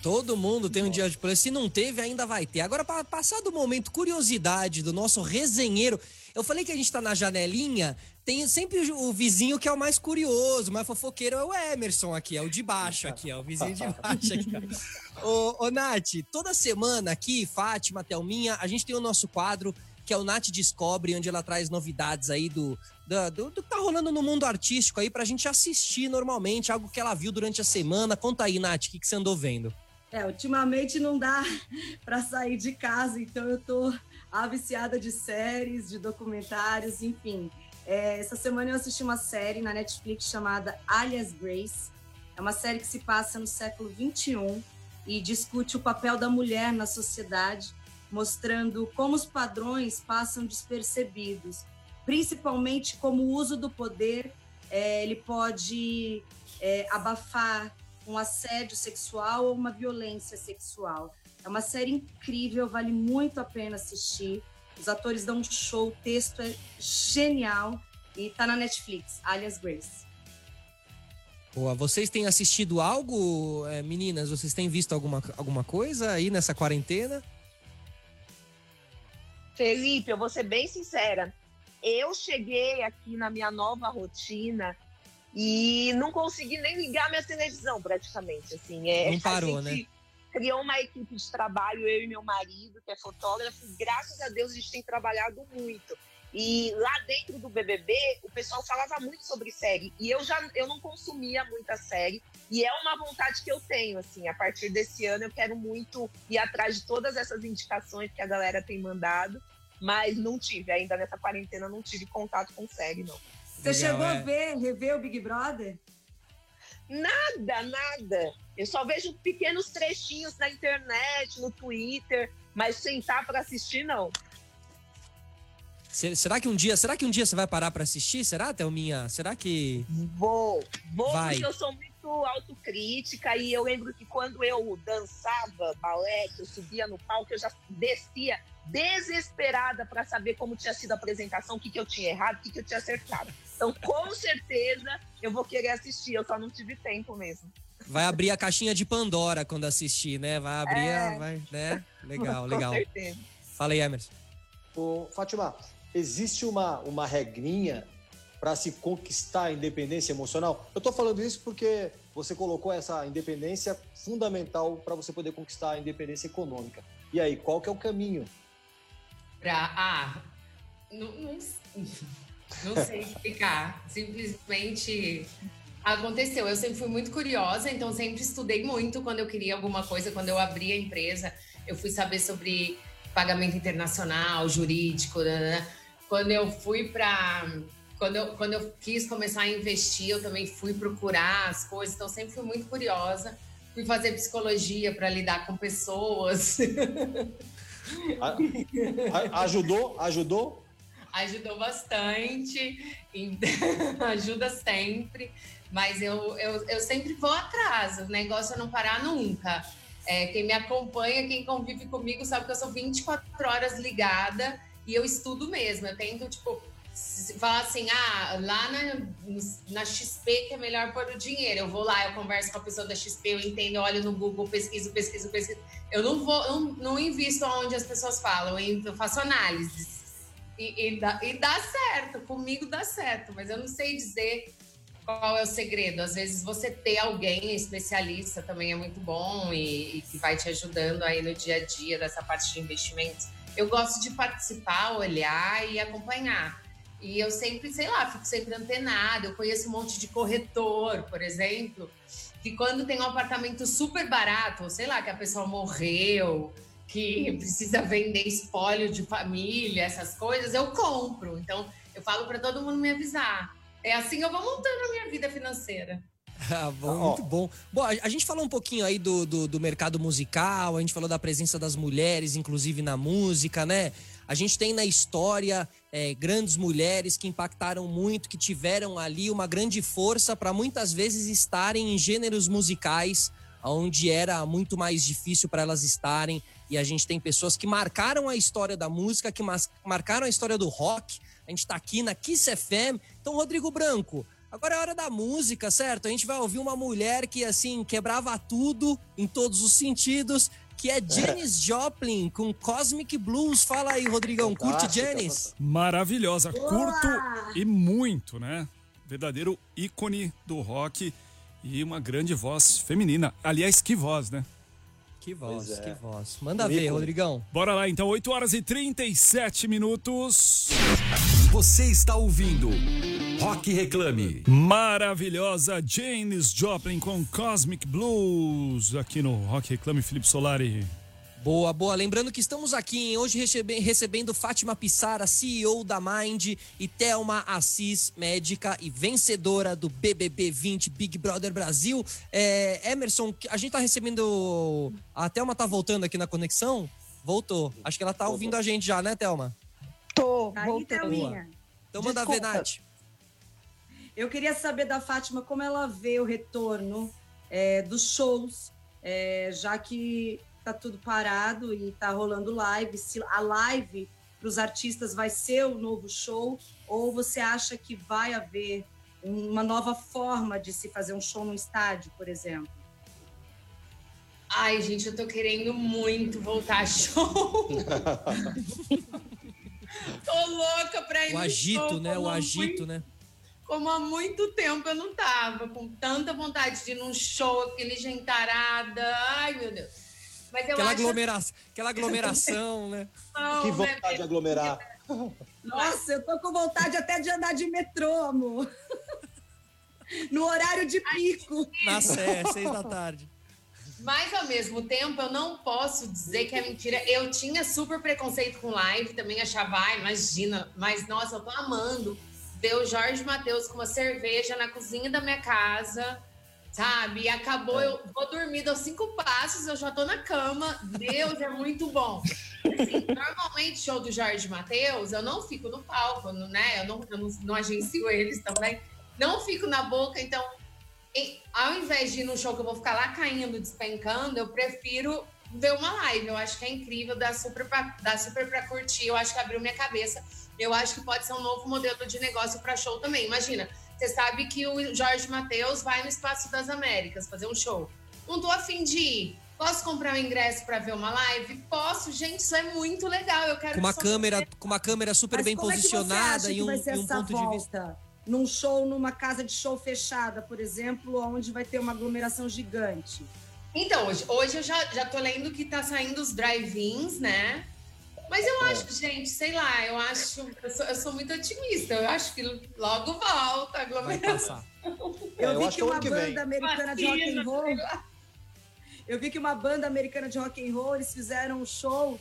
Todo mundo tem um dia de polícia. Se não teve, ainda vai ter. Agora, para passar do momento curiosidade do nosso resenheiro, eu falei que a gente tá na janelinha. Tem sempre o vizinho que é o mais curioso, mais fofoqueiro é o Emerson aqui, é o de baixo aqui, é o vizinho de baixo aqui. Ô, ô Nath, toda semana aqui, Fátima, Thelminha, a gente tem o nosso quadro que é o Nath Descobre, onde ela traz novidades aí do, do, do, do que tá rolando no mundo artístico aí pra gente assistir normalmente, algo que ela viu durante a semana. Conta aí, Nath, o que, que você andou vendo? É, ultimamente não dá para sair de casa, então eu tô a viciada de séries, de documentários, enfim. É, essa semana eu assisti uma série na Netflix chamada Alias Grace. É uma série que se passa no século XXI e discute o papel da mulher na sociedade, mostrando como os padrões passam despercebidos, principalmente como o uso do poder é, ele pode é, abafar um assédio sexual ou uma violência sexual. É uma série incrível, vale muito a pena assistir. Os atores dão um show, o texto é genial e tá na Netflix, alias Grace. Boa, vocês têm assistido algo, é, meninas? Vocês têm visto alguma, alguma coisa aí nessa quarentena? Felipe, eu vou ser bem sincera. Eu cheguei aqui na minha nova rotina e não consegui nem ligar minha televisão, praticamente. Assim, é, Não parou, gente né? Criou uma equipe de trabalho, eu e meu marido, que é fotógrafo. Graças a Deus a gente tem trabalhado muito. E lá dentro do BBB, o pessoal falava muito sobre série. E eu já eu não consumia muita série. E é uma vontade que eu tenho, assim. A partir desse ano, eu quero muito ir atrás de todas essas indicações que a galera tem mandado. Mas não tive, ainda nessa quarentena, não tive contato com série, não. Você Legal, chegou é. a ver, rever o Big Brother? Nada, nada. Eu só vejo pequenos trechinhos na internet, no Twitter, mas sentar para assistir, não. Se- Será que um dia, será que um dia você vai parar pra assistir? Será, Thelminha? Será que Vou, vou Vai. porque eu sou muito autocrítica e eu lembro que quando eu dançava balé, que eu subia no palco, eu já descia desesperada para saber como tinha sido a apresentação, o que, que eu tinha errado, o que, que eu tinha acertado. Então, com certeza, eu vou querer assistir, eu só não tive tempo mesmo. vai abrir a caixinha de Pandora quando assistir, né? Vai abrir, a, É. vai, né? Legal, com legal. certeza. Fala aí, Emerson. Ô, Fátima, existe uma, uma regrinha para se conquistar a independência emocional? Eu estou falando isso porque você colocou essa independência fundamental para você poder conquistar a independência econômica. E aí, qual que é o caminho? Pra, ah, não, não, não sei explicar. Simplesmente Aconteceu. Eu sempre fui muito curiosa, então sempre estudei muito quando eu queria alguma coisa. Quando eu abri a empresa, eu fui saber sobre pagamento internacional, jurídico. Né? né, né. Quando eu fui para quando eu, quando eu quis começar a investir, eu também fui procurar as coisas, então sempre fui muito curiosa. Fui fazer psicologia para lidar com pessoas. ajudou? Ajudou? Ajudou bastante, ajuda sempre, mas eu, eu, eu sempre vou atrás, o negócio é não parar nunca. É, quem me acompanha, quem convive comigo, sabe que eu sou 24 horas ligada e eu estudo mesmo. Eu tento, tipo, falar assim, ah, lá na, na XP que é melhor pôr o dinheiro. Eu vou lá, eu converso com a pessoa da XP, eu entendo, eu olho no Google, pesquiso, pesquiso, pesquiso. Eu não vou, não, não invisto onde as pessoas falam, eu faço análises. E, e, dá, e dá certo, comigo dá certo, mas eu não sei dizer qual é o segredo. Às vezes você ter alguém especialista também é muito bom e, e que vai te ajudando aí no dia a dia dessa parte de investimentos. Eu gosto de participar, olhar e acompanhar. E eu sempre, sei lá, fico sempre antenada. Eu conheço um monte de corretor, por exemplo, que quando tem um apartamento super barato, sei lá, que a pessoa morreu, que precisa vender espólio de família, essas coisas, eu compro. Então, eu falo para todo mundo me avisar. É assim eu vou montando a minha vida financeira. Ah, bom, muito bom. Bom, a, gente falou um pouquinho aí do, do, do, mercado musical, a gente falou da presença das mulheres, inclusive na música, né? A gente tem na história é, grandes mulheres que impactaram muito, que tiveram ali uma grande força para muitas vezes estarem em gêneros musicais onde era muito mais difícil para elas estarem. E a gente tem pessoas que marcaram a história da música, que marcaram a história do rock. A gente está aqui na Kiss FM. Então, Rodrigo Branco, agora é hora da música, certo? A gente vai ouvir uma mulher que, assim, quebrava tudo em todos os sentidos que é Janis Joplin com Cosmic Blues. Fala aí, Rodrigão, curte Janis? Maravilhosa, Boa! curto e muito, né? Verdadeiro ícone do rock e uma grande voz feminina. Aliás, que voz, né? Que voz, é. que voz. Manda ver, Rodrigão. Bora lá, então, 8 horas e 37 minutos. Você está ouvindo Rock Reclame. Maravilhosa Janis Joplin com Cosmic Blues aqui no Rock Reclame Felipe Solari. Boa, boa. Lembrando que estamos aqui hoje recebendo Fátima Pissara, CEO da Mind, e Thelma Assis, médica e vencedora do BBB 20 Big Brother Brasil. É, Emerson, a gente tá recebendo. A Thelma tá voltando aqui na conexão? Voltou. Acho que ela tá ouvindo a gente já, né, Thelma? Tô, tá voltando. Então manda ver, Nath. Eu queria saber da Fátima como ela vê o retorno é, dos shows, é, já que tá tudo parado e tá rolando live, se a live para os artistas vai ser o novo show, ou você acha que vai haver uma nova forma de se fazer um show no estádio, por exemplo? Ai, gente, eu tô querendo muito voltar a show. tô louca pra ir o agito, show. Né? O agito, muito... né? como há muito tempo eu não tava, com tanta vontade de ir num show, aquele gentarada. Ai, meu Deus. Mas eu aquela, acho... aglomeração, aquela aglomeração, né? Não, que vontade né? de aglomerar. Nossa, eu tô com vontade até de andar de metrô, amor. No horário de pico. Na Sé, seis da tarde. Mas ao mesmo tempo, eu não posso dizer que é mentira. Eu tinha super preconceito com live, também achava, ah, imagina, mas nossa, eu tô amando ver o Jorge Matheus com uma cerveja na cozinha da minha casa sabe? Acabou, é. eu vou dormir, dou cinco passos, eu já tô na cama. Deus, é muito bom. Assim, normalmente, show do Jorge Matheus, eu não fico no palco, né? Eu não, eu não, não agencio eles também. Não fico na boca, então, em, ao invés de ir no show que eu vou ficar lá caindo, despencando, eu prefiro ver uma live. Eu acho que é incrível, dá super pra, dá super pra curtir. Eu acho que abriu minha cabeça. Eu acho que pode ser um novo modelo de negócio para show também. Imagina, você sabe que o Jorge Matheus vai no Espaço das Américas fazer um show. Não tô afim de ir. Posso comprar um ingresso para ver uma live? Posso, gente, isso é muito legal. Eu quero com uma câmera, com uma câmera super Mas bem posicionada é e um, e um ponto volta? de vista. Num show, numa casa de show fechada, por exemplo, onde vai ter uma aglomeração gigante. Então, hoje, hoje eu já, já tô lendo que tá saindo os drive-ins, né? Mas eu é. acho, gente, sei lá, eu acho. Eu sou, eu sou, muito otimista. Eu acho que logo volta a aglomeração. Eu É, eu vi que é uma que banda vem. americana de rock and roll. Eu vi que uma banda americana de rock and roll, eles fizeram um show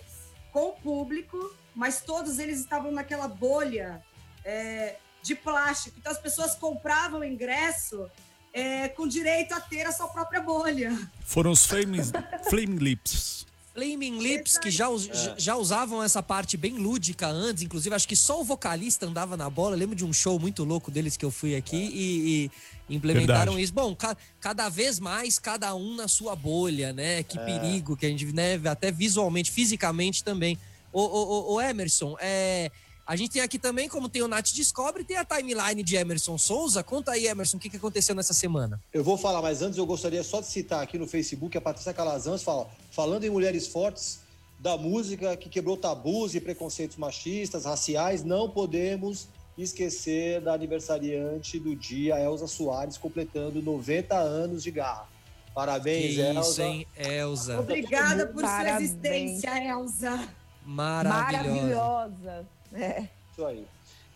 com o público, mas todos eles estavam naquela bolha é, de plástico. Então as pessoas compravam o ingresso é, com direito a ter a sua própria bolha. Foram os Flame Lips. Flaming Lips, que já, us- já- usavam essa parte bem lúdica antes, inclusive acho que só o vocalista andava na bola. Eu lembro de um show muito louco deles que eu fui aqui e, e implementaram Verdade. isso. Bom, ca- cada vez mais, cada um na sua bolha, né? Que perigo que a gente, né, até visualmente, fisicamente também. Ô, ô, ô, ô, Emerson, é, a gente tem aqui também, como tem o Nath Descobre, tem a timeline de Emerson Souza. Conta aí, Emerson, o que, que aconteceu nessa semana? Eu vou falar, mas antes eu gostaria só de citar aqui no Facebook a Patrícia Calazans fala, falando em mulheres fortes da música que quebrou tabus e preconceitos machistas, raciais, não podemos esquecer da aniversariante do dia, Elza Soares, completando 90 anos de garra. Parabéns, que isso, Elza. hein, Elza? Obrigada por sua Parabéns. existência, Elza. Maravilhosa. Maravilhosa. É. Isso aí.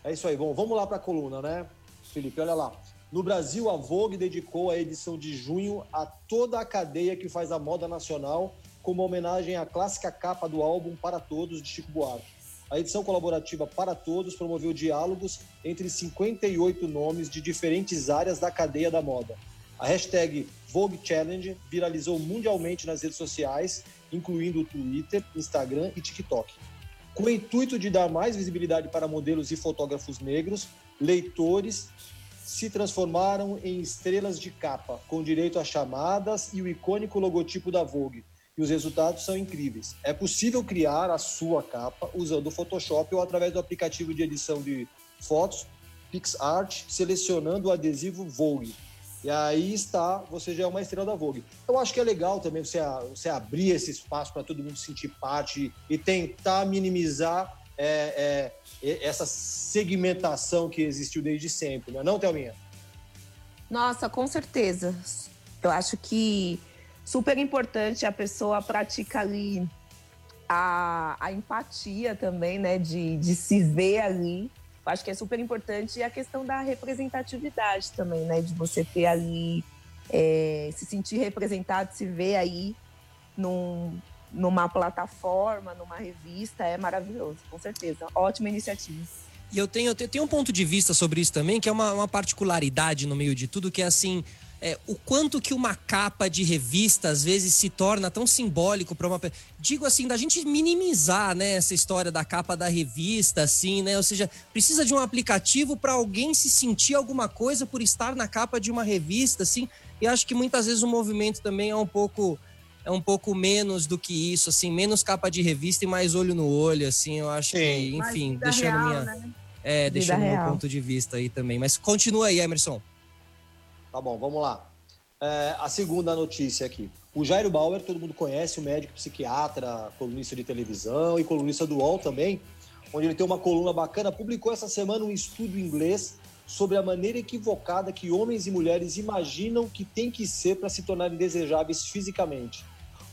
É isso aí. Bom, vamos lá para a coluna, né, Felipe? Olha lá. No Brasil, a Vogue dedicou a edição de junho a toda a cadeia que faz a moda nacional, como homenagem à clássica capa do álbum Para Todos, de Chico Buarque. A edição colaborativa Para Todos promoveu diálogos entre 58 nomes de diferentes áreas da cadeia da moda. A hashtag Vogue Challenge viralizou mundialmente nas redes sociais, incluindo o Twitter, Instagram e TikTok. Com o intuito de dar mais visibilidade para modelos e fotógrafos negros, leitores se transformaram em estrelas de capa, com direito a chamadas e o icônico logotipo da Vogue. E os resultados são incríveis. É possível criar a sua capa usando o Photoshop ou através do aplicativo de edição de fotos PixArt, selecionando o adesivo Vogue. E aí está, você já é uma estrela da Vogue. Eu acho que é legal também você, você abrir esse espaço para todo mundo sentir parte e tentar minimizar é, é, essa segmentação que existiu desde sempre, não é não, Thelminha? Nossa, com certeza. Eu acho que super importante a pessoa pratica ali a, a empatia também, né? De, de se ver ali. Eu acho que é super importante a questão da representatividade também, né? De você ter ali, é, se sentir representado, se ver aí num, numa plataforma, numa revista, é maravilhoso, com certeza. Ótima iniciativa. E eu tenho, eu tenho um ponto de vista sobre isso também, que é uma, uma particularidade no meio de tudo, que é assim. É, o quanto que uma capa de revista às vezes se torna tão simbólico para uma digo assim da gente minimizar né essa história da capa da revista assim né ou seja precisa de um aplicativo para alguém se sentir alguma coisa por estar na capa de uma revista assim e acho que muitas vezes o movimento também é um pouco é um pouco menos do que isso assim menos capa de revista e mais olho no olho assim eu acho que Sim. Mas enfim deixando real, minha né? é, Vida deixando meu ponto de vista aí também. Mas continua aí, Emerson. Tá bom, vamos lá. É, a segunda notícia aqui. O Jairo Bauer, todo mundo conhece, o médico psiquiatra, colunista de televisão e colunista do UOL também, onde ele tem uma coluna bacana, publicou essa semana um estudo inglês sobre a maneira equivocada que homens e mulheres imaginam que tem que ser para se tornarem desejáveis fisicamente.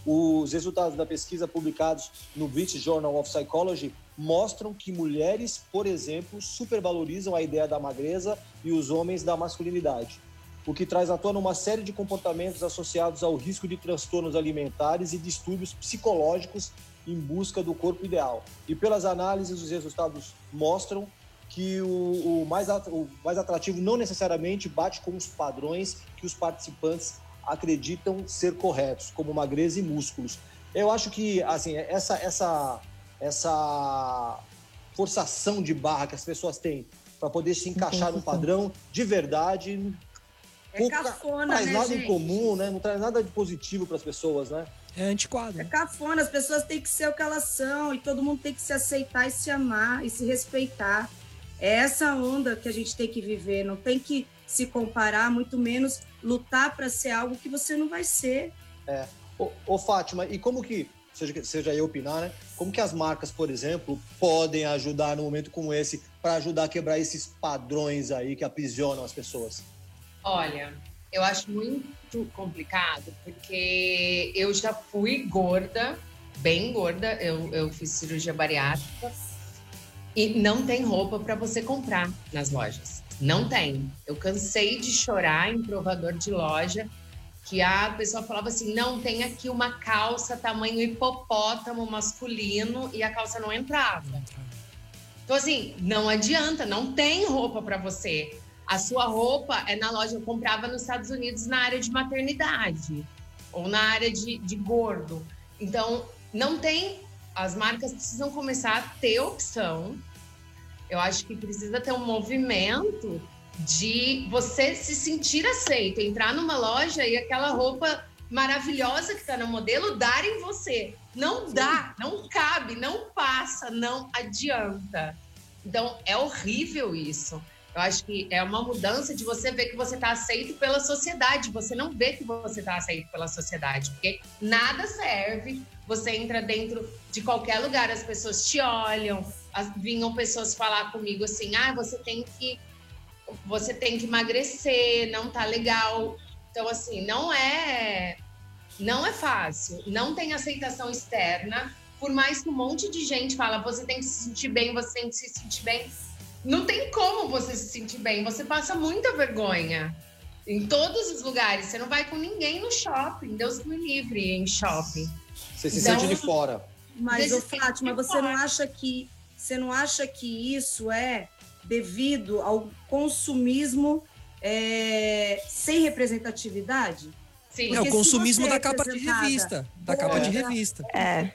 Os resultados da pesquisa publicados no British Journal of Psychology mostram que mulheres, por exemplo, supervalorizam a ideia da magreza e os homens da masculinidade o que traz à tona uma série de comportamentos associados ao risco de transtornos alimentares e distúrbios psicológicos em busca do corpo ideal. E pelas análises, os resultados mostram que o, o mais, o mais atrativo não necessariamente bate com os padrões que os participantes acreditam ser corretos, como magreza e músculos. Eu acho que assim essa essa essa forçação de barra que as pessoas têm para poder se encaixar no padrão de verdade É pouca- cafona, traz né, nada gente? em comum, né? Não traz nada de positivo para as pessoas, né? É antiquado. É cafona, as pessoas têm que ser o que elas são e todo mundo tem que se aceitar e se amar e se respeitar. É essa onda que a gente tem que viver, não tem que se comparar, muito menos lutar para ser algo que você não vai ser. Ô, ô, Fátima, e como que, seja, seja eu opinar, né? Como que as marcas, por exemplo, podem ajudar num momento como esse para ajudar a quebrar esses padrões aí que aprisionam as pessoas? Olha, eu acho muito complicado, porque eu já fui gorda, bem gorda, eu, eu fiz cirurgia bariátrica, e não tem roupa para você comprar nas lojas. Não tem. Eu cansei de chorar em provador de loja que a pessoa falava assim: não, tem aqui uma calça tamanho hipopótamo masculino e a calça não entrava. Então, assim, não adianta, não tem roupa para você. A sua roupa é na loja, eu comprava nos Estados Unidos na área de maternidade ou na área de, de gordo. Então, não tem. As marcas precisam começar a ter opção. Eu acho que precisa ter um movimento de você se sentir aceito, entrar numa loja e aquela roupa maravilhosa que está no modelo dar em você. Não dá, não cabe, não passa, não adianta. Então é horrível isso. Eu acho que é uma mudança de você ver que você está aceito pela sociedade. Você não vê que você está aceito pela sociedade, porque nada serve. Você entra dentro de qualquer lugar, as pessoas te olham. As, vinham pessoas falar comigo assim: ah, você tem que você tem que emagrecer, não tá legal. Então, assim, não é não é fácil, não tem aceitação externa, por mais que um monte de gente fala, você tem que se sentir bem, você tem que se sentir bem. Não tem como você se sentir bem, você passa muita vergonha. Em todos os lugares, você não vai com ninguém no shopping, Deus me livre em shopping. Você se então, sente de fora. Mas, ô, Fátima, você fora. não acha que você não acha que isso é devido ao consumismo é, sem representatividade? Sim. É o consumismo da capa de revista. Da capa de revista. É.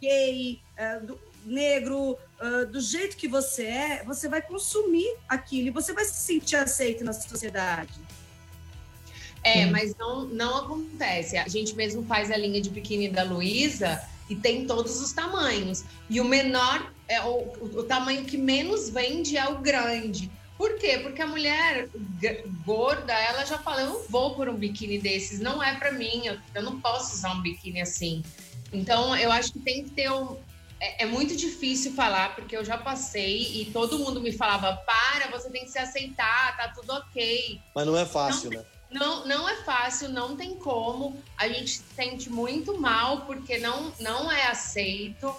Gay, é, do, negro, uh, do jeito que você é, você vai consumir aquilo e você vai se sentir aceito na sociedade. É, mas não, não acontece. A gente mesmo faz a linha de biquíni da Luísa e tem todos os tamanhos. E o menor, é o, o, tamanho que menos vende é o grande. Por quê? Porque a mulher gorda, ela já fala, eu não vou por um biquíni desses, não é para mim, eu, eu, não posso usar um biquíni assim. Então, eu acho que tem que ter um... É, é muito difícil falar, porque eu já passei e todo mundo me falava, para, você tem que se aceitar, tá tudo ok. Mas não é fácil, não, né? Não, não é fácil, não tem como. A gente se sente muito mal porque não, não é aceito.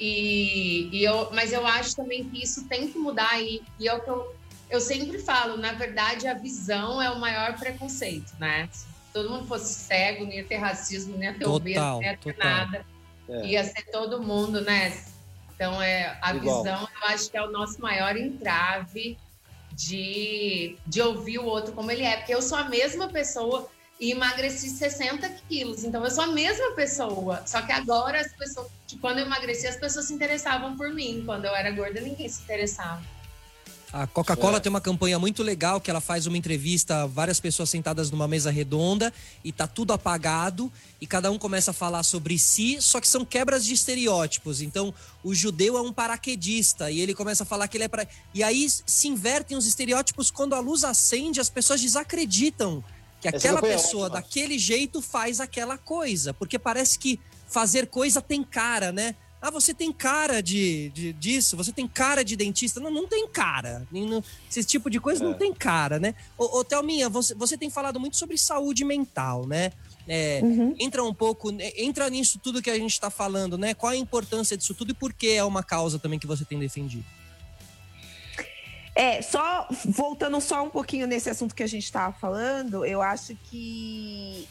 E, e eu, mas eu acho também que isso tem que mudar. E, e é o que eu, eu sempre falo: na verdade, a visão é o maior preconceito, né? Se todo mundo fosse cego, não ia ter racismo, não ia ter obeso, não ia ter total. nada. É. Ia ser todo mundo, né? Então, é, a Igual. visão eu acho que é o nosso maior entrave de, de ouvir o outro como ele é, porque eu sou a mesma pessoa e emagreci 60 quilos, então eu sou a mesma pessoa, só que agora as pessoas, tipo, quando eu emagreci, as pessoas se interessavam por mim, quando eu era gorda, ninguém se interessava. A Coca-Cola é. tem uma campanha muito legal que ela faz uma entrevista, várias pessoas sentadas numa mesa redonda e tá tudo apagado e cada um começa a falar sobre si, só que são quebras de estereótipos. Então, o judeu é um paraquedista e ele começa a falar que ele é para E aí se invertem os estereótipos quando a luz acende, as pessoas desacreditam que aquela pessoa daquele jeito faz aquela coisa, porque parece que fazer coisa tem cara, né? Ah, você tem cara de, de disso, você tem cara de dentista. Não, não tem cara. Esse tipo de coisa é. não tem cara, né? Ô, ô Thelminha, você, você tem falado muito sobre saúde mental, né? É, uhum. Entra um pouco, né, entra nisso tudo que a gente está falando, né? Qual a importância disso tudo e por que é uma causa também que você tem defendido? É, só voltando só um pouquinho nesse assunto que a gente estava falando, eu acho que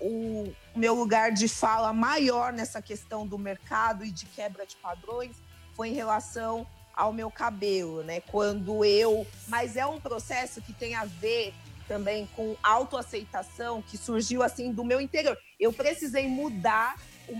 o meu lugar de fala maior nessa questão do mercado e de quebra de padrões foi em relação ao meu cabelo, né? Quando eu. Mas é um processo que tem a ver também com autoaceitação que surgiu assim do meu interior. Eu precisei mudar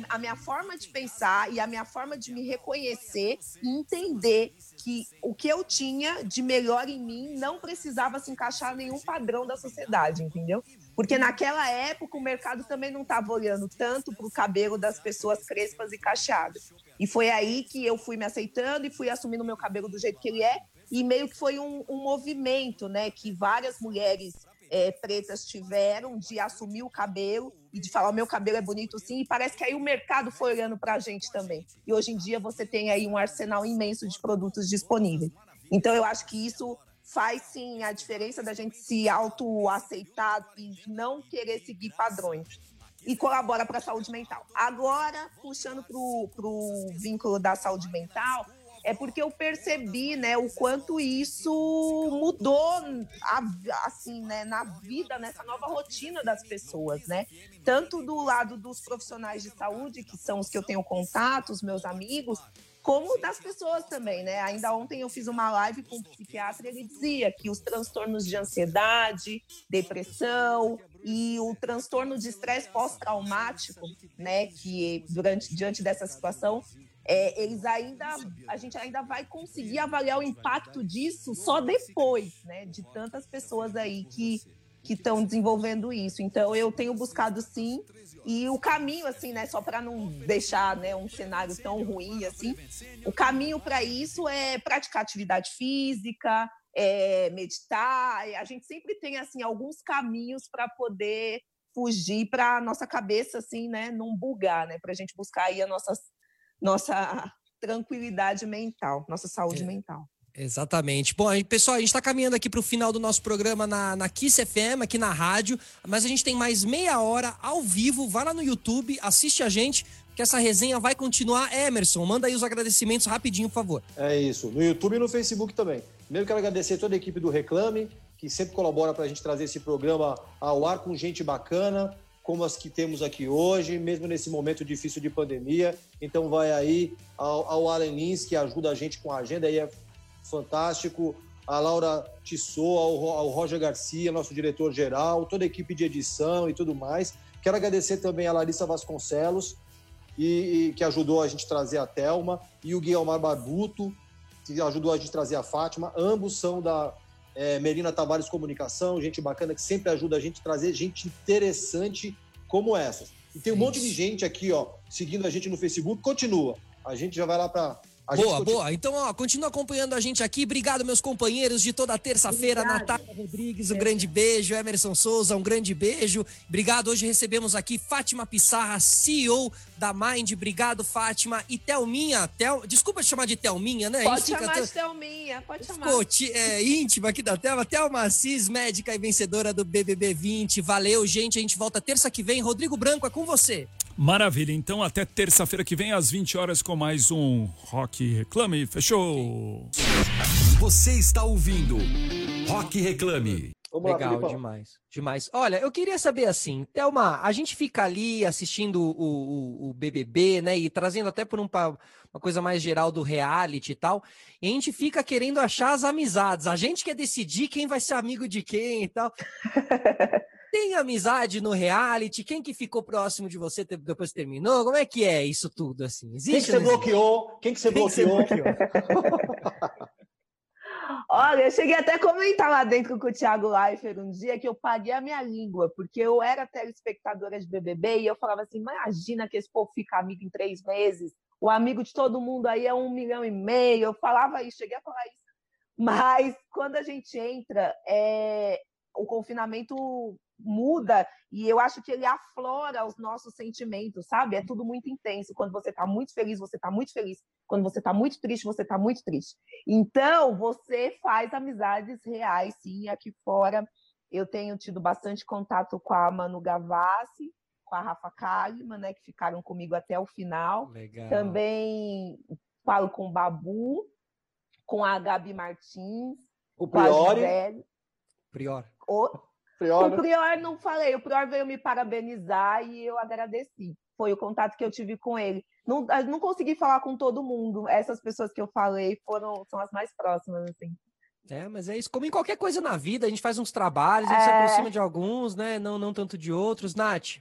a minha forma de pensar e a minha forma de me reconhecer e entender que o que eu tinha de melhor em mim não precisava se encaixar em nenhum padrão da sociedade, entendeu? Porque naquela época o mercado também não estava olhando tanto para o cabelo das pessoas crespas e cacheadas. E foi aí que eu fui me aceitando e fui assumindo o meu cabelo do jeito que ele é. E meio que foi um, um movimento, né? Que várias mulheres é, pretas tiveram de assumir o cabelo e de falar o meu cabelo é bonito sim, e parece que aí o mercado foi olhando para a gente também. E hoje em dia você tem aí um arsenal imenso de produtos disponíveis. Então eu acho que isso faz sim a diferença da gente se auto-aceitar e não querer seguir padrões. E colabora para a saúde mental. Agora, puxando para o vínculo da saúde mental, é porque eu percebi, né, o quanto isso mudou assim, né, na vida, nessa nova rotina das pessoas, né? Tanto do lado dos profissionais de saúde, que são os que eu tenho contato, os meus amigos, como das pessoas também, né? Ainda ontem eu fiz uma live com um psiquiatra e ele dizia que os transtornos de ansiedade, depressão e o transtorno de estresse pós-traumático, né, que durante diante dessa situação é, eles ainda, a gente ainda vai conseguir avaliar o impacto disso só depois, né, de tantas pessoas aí que que estão desenvolvendo isso. Então eu tenho buscado sim e o caminho assim, né, só para não deixar, né, um cenário tão ruim assim, o caminho para isso é praticar atividade física, é meditar. A gente sempre tem assim alguns caminhos para poder fugir para nossa cabeça assim, né, não bugar, né, para a gente buscar aí a nossa nossa tranquilidade mental, nossa saúde é. mental. Exatamente. Bom, pessoal, a gente está caminhando aqui para o final do nosso programa na, na Kiss FM, aqui na rádio, mas a gente tem mais meia hora ao vivo. Vai lá no YouTube, assiste a gente, que essa resenha vai continuar. Emerson, manda aí os agradecimentos rapidinho, por favor. É isso, no YouTube e no Facebook também. Primeiro quero agradecer toda a equipe do Reclame, que sempre colabora para a gente trazer esse programa ao ar com gente bacana como as que temos aqui hoje, mesmo nesse momento difícil de pandemia. Então vai aí ao, ao Alan Lins, que ajuda a gente com a agenda, aí é fantástico. A Laura Tissot, ao, Roger Garcia, nosso diretor-geral, toda a equipe de edição e tudo mais. Quero agradecer também a Larissa Vasconcelos, e, e, que ajudou a gente a trazer a Thelma, e o Guilherme Barbuto, que ajudou a gente a trazer a Fátima. Ambos são da é, Melina Tavares Comunicação, gente bacana que sempre ajuda a gente a trazer gente interessante como essas. E tem um Isso. monte de gente aqui, ó, seguindo a gente no Facebook. Continua. A gente já vai lá para a boa, boa. Então, ó, continua acompanhando a gente aqui. Obrigado, meus companheiros de toda terça-feira. Natália Rodrigues, um é. grande beijo. Emerson Souza, um grande beijo. Obrigado. Hoje recebemos aqui Fátima Pissarra, CEO da Mind. Obrigado, Fátima. E Thelminha. Tel... Desculpa te chamar de Thelminha, né? Pode chamar de Thelminha, pode chamar. Ficou é, íntima aqui da Thelma. Thelma Assis, médica e vencedora do BBB 20. Valeu, gente. A gente volta terça que vem. Rodrigo Branco, é com você. Maravilha. Então, até terça-feira que vem, às 20 horas, com mais um Rock Reclame. Fechou? Você está ouvindo Rock Reclame. Vamos Legal, lá, demais. Demais. Olha, eu queria saber assim, Thelma, a gente fica ali assistindo o, o, o BBB, né, e trazendo até por um, uma coisa mais geral do reality e tal, e a gente fica querendo achar as amizades. A gente quer decidir quem vai ser amigo de quem e tal. Tem amizade no reality? Quem que ficou próximo de você depois que terminou? Como é que é isso tudo, assim? Existe, Quem que você bloqueou? Quem que você Quem bloqueou? Que você bloqueou? Olha, eu cheguei até a comentar lá dentro com o Thiago Leifert um dia que eu paguei a minha língua, porque eu era telespectadora de BBB e eu falava assim: imagina que esse povo fica amigo em três meses, o amigo de todo mundo aí é um milhão e meio. Eu falava isso, cheguei a falar isso. Mas quando a gente entra, é, confinamento muda e eu acho que ele aflora os nossos sentimentos, sabe? É tudo muito intenso. Quando você está muito feliz, você está muito feliz. Quando você está muito triste, você está muito triste. Então, você faz amizades reais, sim, aqui fora. Eu tenho tido bastante contato com a Manu Gavassi, com a Rafa Kalimann, né, que ficaram comigo até o final. Legal. Também falo com o Babu, com a Gabi Martins, o Priori. Prior. O, Prior, o Prior não falei, o Prior veio me parabenizar e eu agradeci. Foi o contato que eu tive com ele. Não, não consegui falar com todo mundo. Essas pessoas que eu falei foram são as mais próximas, assim. É, mas é isso. Como em qualquer coisa na vida, a gente faz uns trabalhos, a gente é... se aproxima de alguns, né? Não, não tanto de outros. Nath.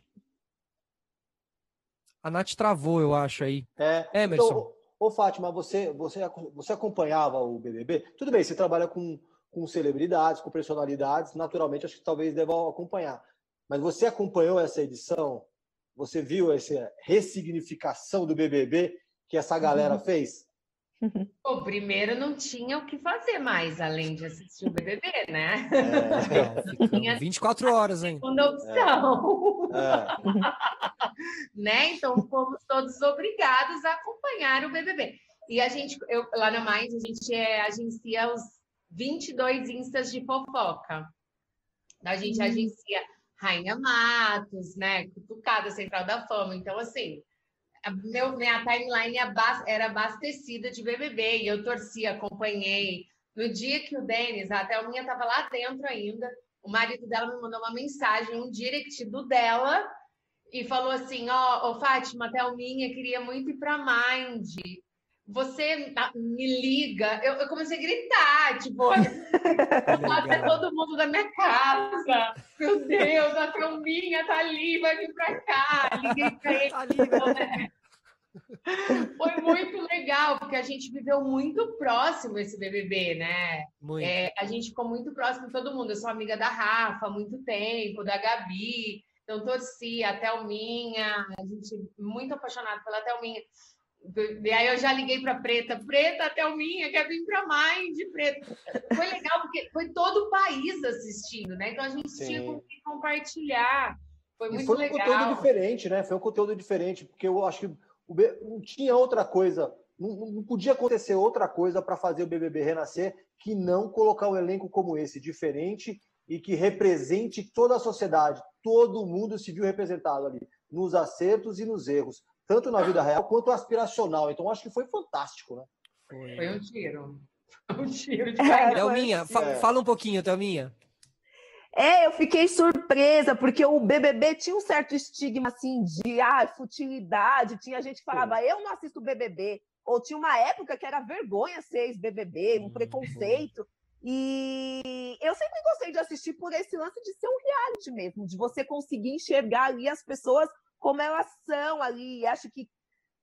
A Nath travou, eu acho aí. É. Emerson. Então, ô, Fátima, você, você, você acompanhava o BBB? Tudo bem, você trabalha com com celebridades, com personalidades, naturalmente acho que talvez devam acompanhar. Mas você acompanhou essa edição? Você viu essa ressignificação do BBB que essa galera uhum. fez? Bom, primeiro não tinha o que fazer mais além de assistir o BBB, né? É, tinha 24 horas, hein? Segunda opção. É. É. né? Então fomos todos obrigados a acompanhar o BBB. E a gente, eu, lá na Mais, a gente é, agencia os 22 instas de fofoca. A gente hum. agencia Rainha Matos, né? Cutucada Central da Fama. Então, assim, meu, minha timeline era abastecida de BBB e eu torci, acompanhei. No dia que o Denis, a Thelminha estava lá dentro ainda, o marido dela me mandou uma mensagem, um direct do dela, e falou assim: Ó, oh, oh, Fátima, a Thelminha queria muito ir para Mind você me liga. Eu, eu comecei a gritar, tipo, até todo mundo da minha casa. Meu Deus, a Thelminha tá ali, vai vir pra cá. Liguei pra ele. Tá ali, né? Foi muito legal, porque a gente viveu muito próximo esse BBB, né? É, a gente ficou muito próximo de todo mundo. Eu sou amiga da Rafa há muito tempo, da Gabi. Então, torci a Thelminha. A gente muito apaixonado pela Thelminha. E aí eu já liguei para Preta, Preta, Thelminha, quer vir para Mind, Preta. Foi legal porque foi todo o país assistindo, né? Então a gente Sim. tinha com que compartilhar. Foi muito foi legal. Foi um conteúdo diferente, né? Foi um conteúdo diferente, porque eu acho que não tinha outra coisa, não, não podia acontecer outra coisa para fazer o BBB renascer que não colocar um elenco como esse, diferente e que represente toda a sociedade. Todo mundo se viu representado ali, nos acertos e nos erros tanto na vida real quanto aspiracional. Então, acho que foi fantástico, né? Foi, foi um tiro. Um tiro de é, Thelminha, fa é. fala um pouquinho, Thelminha. É, eu fiquei surpresa, porque o BBB tinha um certo estigma, assim, de ah, futilidade. Tinha gente que falava, eu não assisto BBB. Ou tinha uma época que era vergonha ser ex-BBB, um uhum. preconceito. E eu sempre gostei de assistir por esse lance de ser um reality mesmo, de você conseguir enxergar ali as pessoas como elas são ali. E acho que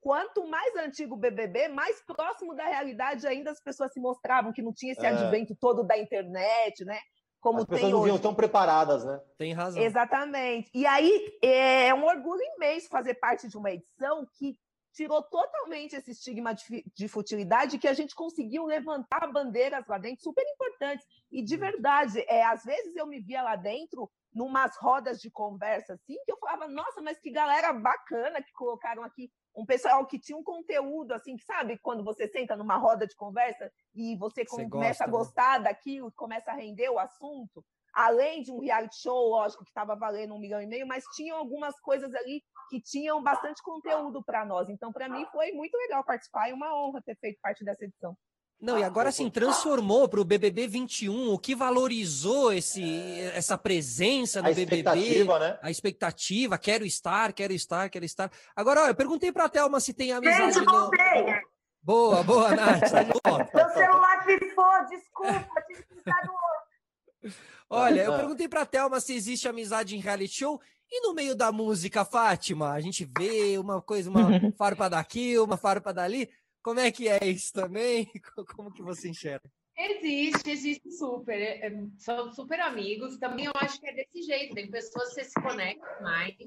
quanto mais antigo o BBB, mais próximo da realidade ainda as pessoas se mostravam, que não tinha esse é. advento todo da internet, né? Como as pessoas não vinham tão preparadas, né? Tem razão. Exatamente. E aí é um orgulho imenso fazer parte de uma edição que tirou totalmente esse estigma de, de futilidade que a gente conseguiu levantar bandeiras lá dentro super importantes. E de verdade, é, às vezes eu me via lá dentro numas rodas de conversa assim, que eu falava, nossa, mas que galera bacana que colocaram aqui um pessoal que tinha um conteúdo assim, que sabe quando você senta numa roda de conversa e você, você começa gosta, a né? gostar né? daquilo, começa a render o assunto, além de um reality show, lógico que estava valendo um milhão e meio, mas tinham algumas coisas ali que tinham bastante conteúdo para nós. Então, para mim foi muito legal participar e uma honra ter feito parte dessa edição. Não, e agora assim, transformou para o BBB 21, o que valorizou esse, essa presença no a BBB. Expectativa, né? A expectativa, quero estar, quero estar, quero estar. Agora, ó, eu perguntei para a Thelma se tem amizade. Gente, voltei! No... Boa, boa, Nath. Tá Meu celular pifou, desculpa, tive que ficar no outro. Olha, eu perguntei para a Thelma se existe amizade em reality show e no meio da música, Fátima, a gente vê uma coisa, uma farpa daqui, uma farpa dali. Como é que é isso também? Como que você enxerga? Existe, existe super. É, é, são super amigos. Também eu acho que é desse jeito. Tem pessoas que você se conecta mais,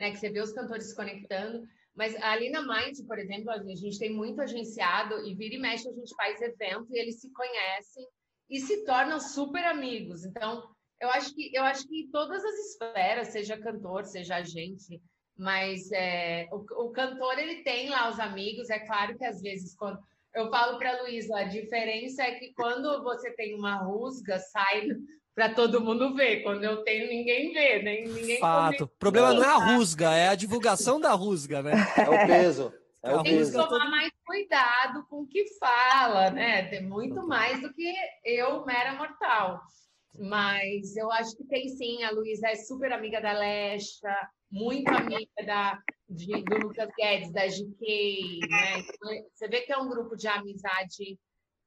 né? Que você vê os cantores se conectando. Mas ali na Mind, por exemplo, a gente tem muito agenciado e vira e mexe a gente faz evento e eles se conhecem e se tornam super amigos. Então, eu acho que eu acho que todas as esferas, seja cantor, seja agente, mas é, o, o, cantor ele tem lá os amigos, é claro que às vezes quando eu falo para a Luísa, a diferença é que quando você tem uma rusga, sai para todo mundo ver. Quando eu tenho, ninguém vê, nem ninguém Fato. O problema não é a rusga, é a divulgação da rusga, né? É o peso. É o tem que tomar mais cuidado com o que fala, né? Tem muito mais do que eu, mera mortal. Mas eu acho que tem sim, a Luísa é super amiga da Lesha, muito amiga da, de, do Lucas Guedes, da GK, né? Você vê que é um grupo de amizade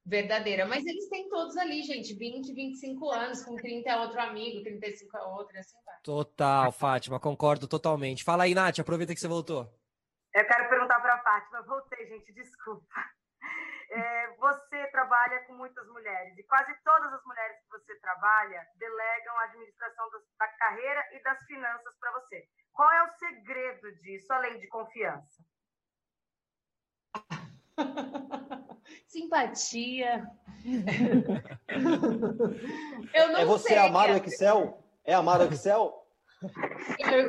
verdadeira, mas eles têm todos ali, gente, 20, 25 anos, com 30 é outro amigo, 35 é outro, assim vai. Total, Fátima, concordo totalmente. Fala aí, Nath, aproveita que você voltou. Eu quero perguntar para a Fátima, voltei, gente, desculpa. É, você trabalha com muitas mulheres e quase todas as mulheres que você trabalha delegam a administração da carreira e das finanças para você. Qual é o segredo disso, além de confiança? Simpatia. eu não é você sei, amar o Excel? É amar o Excel?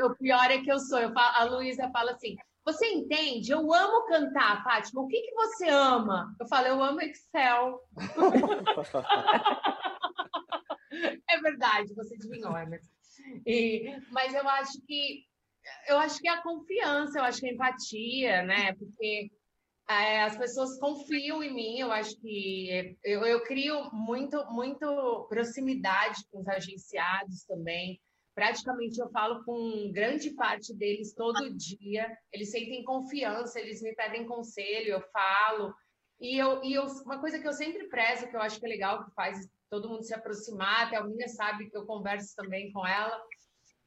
o pior é que eu sou. Eu falo, a Luísa fala assim: você entende? Eu amo cantar, Fátima. O que, que você ama? Eu falo, eu amo Excel. é verdade, você adivinhou, Emerson. E, mas eu acho que eu acho que é a confiança, eu acho que é a empatia, né? Porque é, as pessoas confiam em mim, eu acho que eu, eu crio muito, muito proximidade com os agenciados também. Praticamente eu falo com grande parte deles todo dia. Eles sentem confiança, eles me pedem conselho, eu falo. E, eu, e eu, uma coisa que eu sempre prezo, que eu acho que é legal, que faz todo mundo se aproximar, até a minha sabe que eu converso também com ela,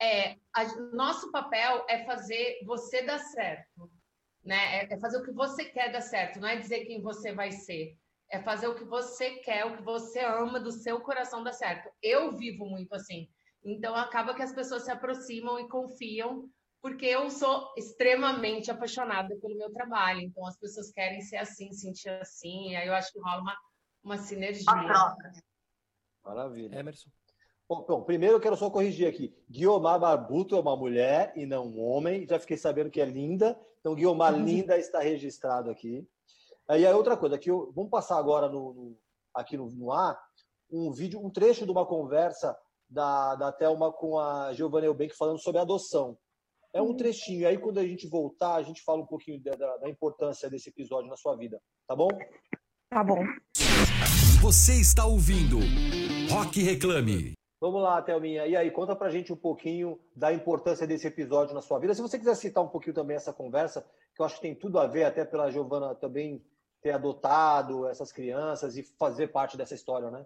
é a, nosso papel é fazer você dar certo, né? É, é, fazer o que você quer dar certo, não é dizer quem você vai ser, é fazer o que você quer, o que você ama do seu coração dar certo. Eu vivo muito assim, então acaba que as pessoas se aproximam e confiam porque eu sou extremamente apaixonada pelo meu trabalho, então as pessoas querem ser assim, sentir assim, e aí eu acho que rola uma, uma sinergia. Uma troca. Maravilha. Emerson. Bom, bom, primeiro eu quero só corrigir aqui. Guiomar Barbuto é uma mulher e não um homem. Já fiquei sabendo que é linda. Então, Guiomar uhum. Linda está registrado aqui. E aí, outra coisa, aqui eu, vamos passar agora no, no aqui no, no, ar um vídeo, um trecho de uma conversa da, da Thelma com a Giovanna Eubank falando sobre adoção. É um uhum. trechinho. Aí, quando a gente voltar, a gente fala um pouquinho da, da, da importância desse episódio na sua vida. Tá bom? Tá bom. Você está ouvindo Rock Reclame. Vamos lá, Thelminha. E aí, conta pra gente um pouquinho da importância desse episódio na sua vida. Se você quiser citar um pouquinho também essa conversa, que eu acho que tem tudo a ver, até pela Giovana também ter adotado essas crianças e fazer parte dessa história, né?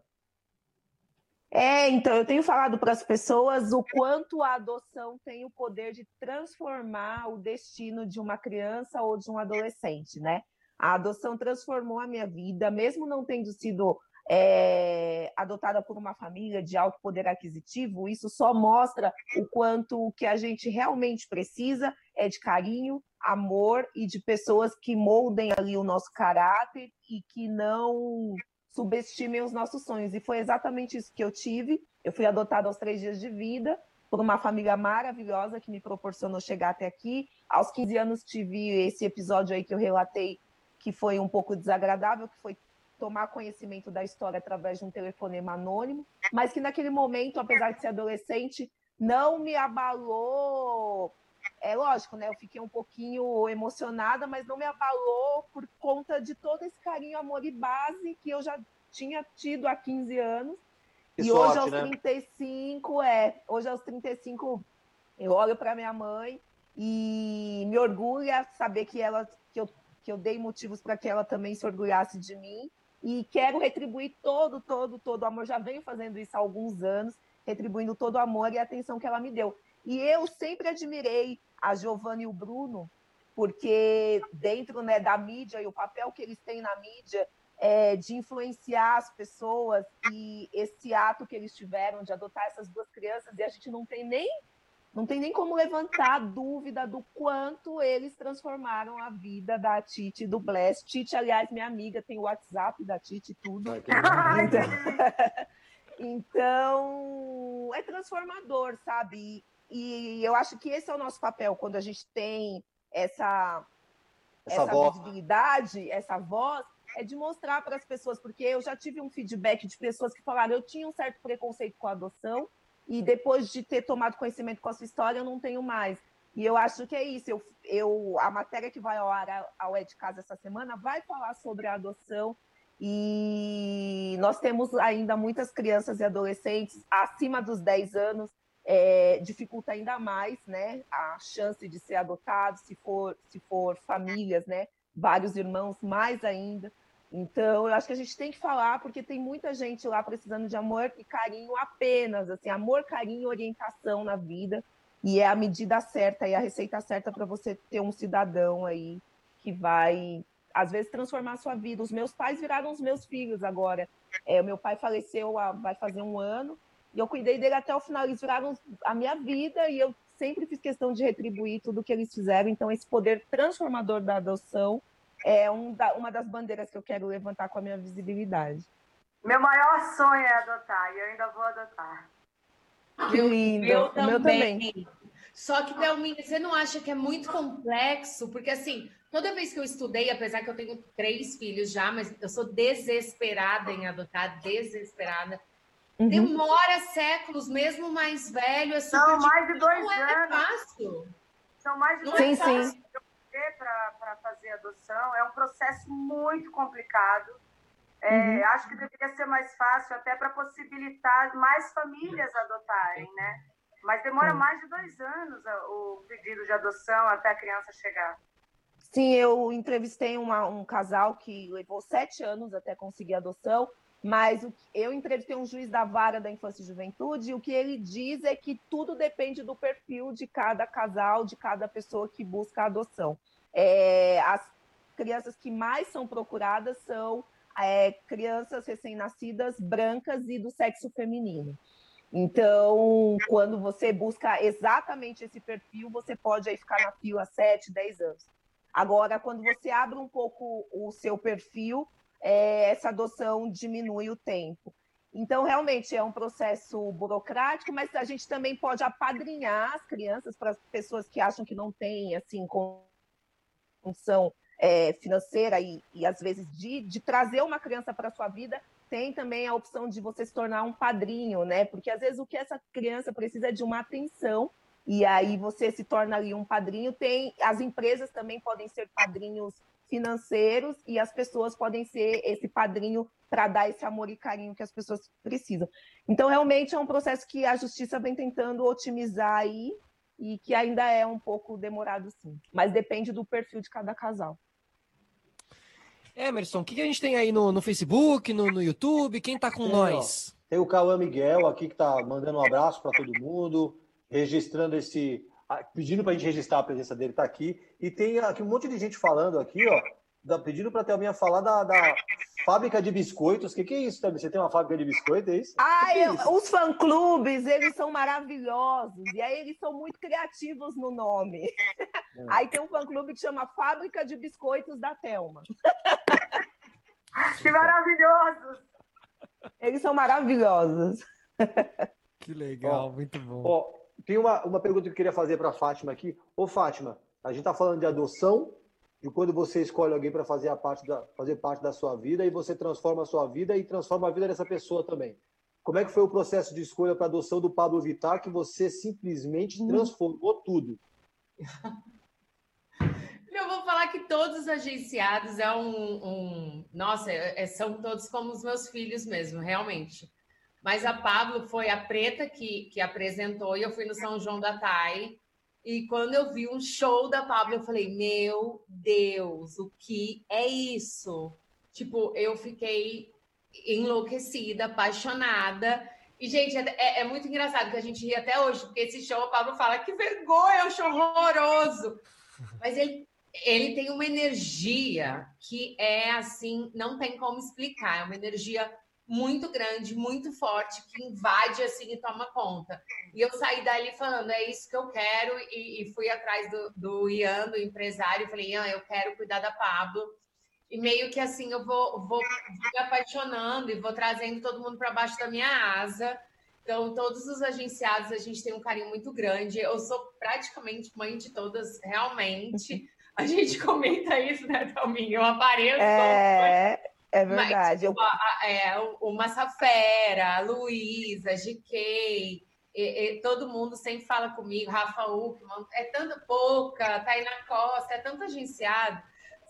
É, então, eu tenho falado para as pessoas o quanto a adoção tem o poder de transformar o destino de uma criança ou de um adolescente, né? A adoção transformou a minha vida, mesmo não tendo sido é, adotada por uma família de alto poder aquisitivo, isso só mostra o quanto o que a gente realmente precisa é de carinho, amor e de pessoas que moldem ali o nosso caráter e que não subestimem os nossos sonhos. E foi exatamente isso que eu tive. Eu fui adotada aos três dias de vida por uma família maravilhosa que me proporcionou chegar até aqui. Aos 15 anos tive esse episódio aí que eu relatei que foi um pouco desagradável, que foi tomar conhecimento da história através de um telefonema anônimo, mas que naquele momento, apesar de ser adolescente, não me abalou. É lógico, né? Eu fiquei um pouquinho emocionada, mas não me abalou por conta de todo esse carinho, amor e base que eu já tinha tido há 15 anos. Que e sorte, hoje, aos né? 35, é. Hoje, aos 35, eu olho para minha mãe e me orgulha saber que ela que eu que eu dei motivos para que ela também se orgulhasse de mim e quero retribuir todo, todo, todo o amor. Já venho fazendo isso há alguns anos, retribuindo todo o amor e a atenção que ela me deu. E eu sempre admirei a Giovanna e o Bruno, porque dentro né, da mídia e o papel que eles têm na mídia é, de influenciar as pessoas e esse ato que eles tiveram de adotar essas duas crianças, e a gente não tem nem não tem nem como levantar a dúvida do quanto eles transformaram a vida da Titi do Bless. Titi, aliás, minha amiga, tem o WhatsApp da Titi tudo. Então, então, é transformador, sabe? E, e, eu acho que esse é o nosso papel quando a gente tem essa, essa, essa visibilidade, essa voz, é de mostrar para as pessoas, porque eu já tive um feedback de pessoas que falaram, eu tinha um certo preconceito com a adoção, e depois de ter tomado conhecimento com a sua história, eu não tenho mais. E eu acho que é isso. Eu, eu, a matéria que vai ao ar ao É de Casa essa semana vai falar sobre a adoção. E nós temos ainda muitas crianças e adolescentes acima dos 10 anos, é, dificulta ainda mais né, a chance de ser adotado, se for, se for famílias, né, vários irmãos, mais ainda. Então, eu acho que a gente tem que falar, porque tem muita gente lá precisando de amor e carinho apenas, assim, amor, carinho, orientação na vida, e é a medida certa e a receita certa para você ter um cidadão aí que vai, às vezes, transformar a sua vida. Os meus pais viraram os meus filhos agora. É, meu pai faleceu há, vai fazer um ano, e eu cuidei dele até o final. Eles viraram a minha vida e eu sempre fiz questão de retribuir tudo que eles fizeram. Então, esse poder transformador da adoção é um da, uma das bandeiras que eu quero levantar com a minha visibilidade. Meu maior sonho é adotar e eu ainda vou adotar. Que lindo. Eu também. também. Só que, Thelminha, você não acha que é muito complexo? Porque, assim, toda vez que eu estudei, apesar que eu tenho três filhos já, mas eu sou desesperada em adotar, desesperada. Uhum. Demora séculos, mesmo mais velho. É super não, mais de dois não anos. Não é fácil. São mais de Sim, dois anos sim. Para fazer adoção. É um processo muito complicado. É, Acho que deveria ser mais fácil, até para possibilitar mais famílias adotarem, né? Mas demora mais de dois anos o pedido de adoção até a criança chegar. Sim, eu entrevistei uma- um casal que levou sete anos até conseguir adoção, mas o eu entrevistei um juiz da vara da infância e juventude, e o que ele diz é que tudo depende do perfil de cada casal, de cada pessoa que busca a adoção. É, as crianças que mais são procuradas são é, crianças recém-nascidas brancas e do sexo feminino. Então, quando você busca exatamente esse perfil, você pode aí ficar na fila 7, 10 anos. Agora, quando você abre um pouco o seu perfil, é, essa adoção diminui o tempo. Então, realmente, é um processo burocrático, mas a gente também pode apadrinhar as crianças para as pessoas que acham que não têm, assim, condição é, financeira e, e, às vezes, de, de trazer uma criança para a sua vida, tem também a opção de você se tornar um padrinho, né? Porque, às vezes, o que essa criança precisa é de uma atenção e aí você se torna ali um padrinho. Tem as empresas também podem ser padrinhos financeiros e as pessoas podem ser esse padrinho para dar esse amor e carinho que as pessoas precisam. Então, realmente é um processo que a justiça vem tentando otimizar aí e que ainda é um pouco demorado, sim. Mas depende do perfil de cada casal. Emerson, o que, que a gente tem aí no, no Facebook, no, no YouTube? Quem tá com Tem, nós? Tem o Cauã Miguel aqui que tá mandando um abraço para todo mundo, registrando esse. Pedindo para a gente registrar a presença dele, tá aqui. E tem aqui um monte de gente falando aqui, ó, da- pedindo para a Thelminha falar da, da fábrica de biscoitos. O que, que é isso, Thelminha? Você tem uma fábrica de biscoito, é isso? Ah, é isso? os fã-clubes, eles são maravilhosos. E aí eles são muito criativos no nome. Aí tem um fã-clube que chama Fábrica de Biscoitos da Thelma. Que maravilhoso! Eles são maravilhosos. Que legal, Ó, muito bom. Ó, tem uma, uma pergunta que eu queria fazer para a Fátima aqui. Ô, Fátima, a gente está falando de adoção, de quando você escolhe alguém para fazer, a parte da, fazer parte da sua vida e você transforma a sua vida e transforma a vida dessa pessoa também. Como é que foi o processo de escolha para adoção do Pablo Vittar que você simplesmente transformou tudo? Eu vou falar que todos os agenciados é um. um- nossa, é- é- são todos como os meus filhos mesmo, realmente. Mas a Pablo foi a preta que, que apresentou e eu fui no São João da Tai. E quando eu vi um show da Pablo, eu falei: Meu Deus, o que é isso? Tipo, eu fiquei enlouquecida, apaixonada. E, gente, é, é- é muito engraçado que a gente ri até hoje, porque esse show, a Pablo fala: Que vergonha, é um show horroroso. Mas ele, ele tem uma energia que é assim, não tem como explicar. É uma energia muito grande, muito forte, que invade assim e toma conta. E eu saí dali falando, é isso que eu quero, e, e fui atrás do, do Ian, do empresário, e falei, Ian, eu quero cuidar da Pablo. E meio que assim, eu vou, vou, vou me apaixonando e vou trazendo todo mundo para baixo da minha asa. Então, todos os agenciados, a gente tem um carinho muito grande. Eu sou praticamente mãe de todas, realmente. A gente comenta isso, né, Thalminha? Eu apareço. É, é Mas, verdade. Eu- tipo, a- a- é, o, Massafera, a Luísa, a GK, e- e todo mundo sempre fala comigo, Rafa Uckman, é tanta pouca, Tainá Costa, é tanto agenciado.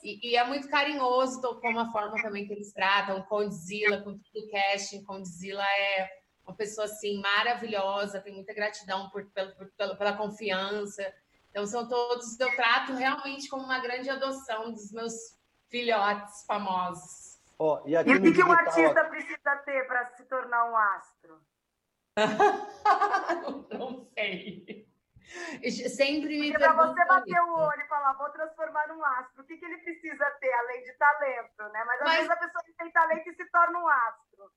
E, e é muito carinhoso como a forma também que eles tratam, Condzilla, com tudo casting. Condzilla é uma pessoa assim maravilhosa, tem muita gratidão por, por- pela, pela confiança. Então, são todos, eu trato realmente como uma grande adoção dos meus filhotes famosos. Ó, e aqui E o que, que um digital, artista precisa ter para se tornar um astro? Não sei. Sempre me Porque para você bater isso. o olho e falar, vou transformar num astro, o que, que ele precisa ter, além de talento, né? Mas às Mas- vezes a pessoa que tem talento e se torna um astro.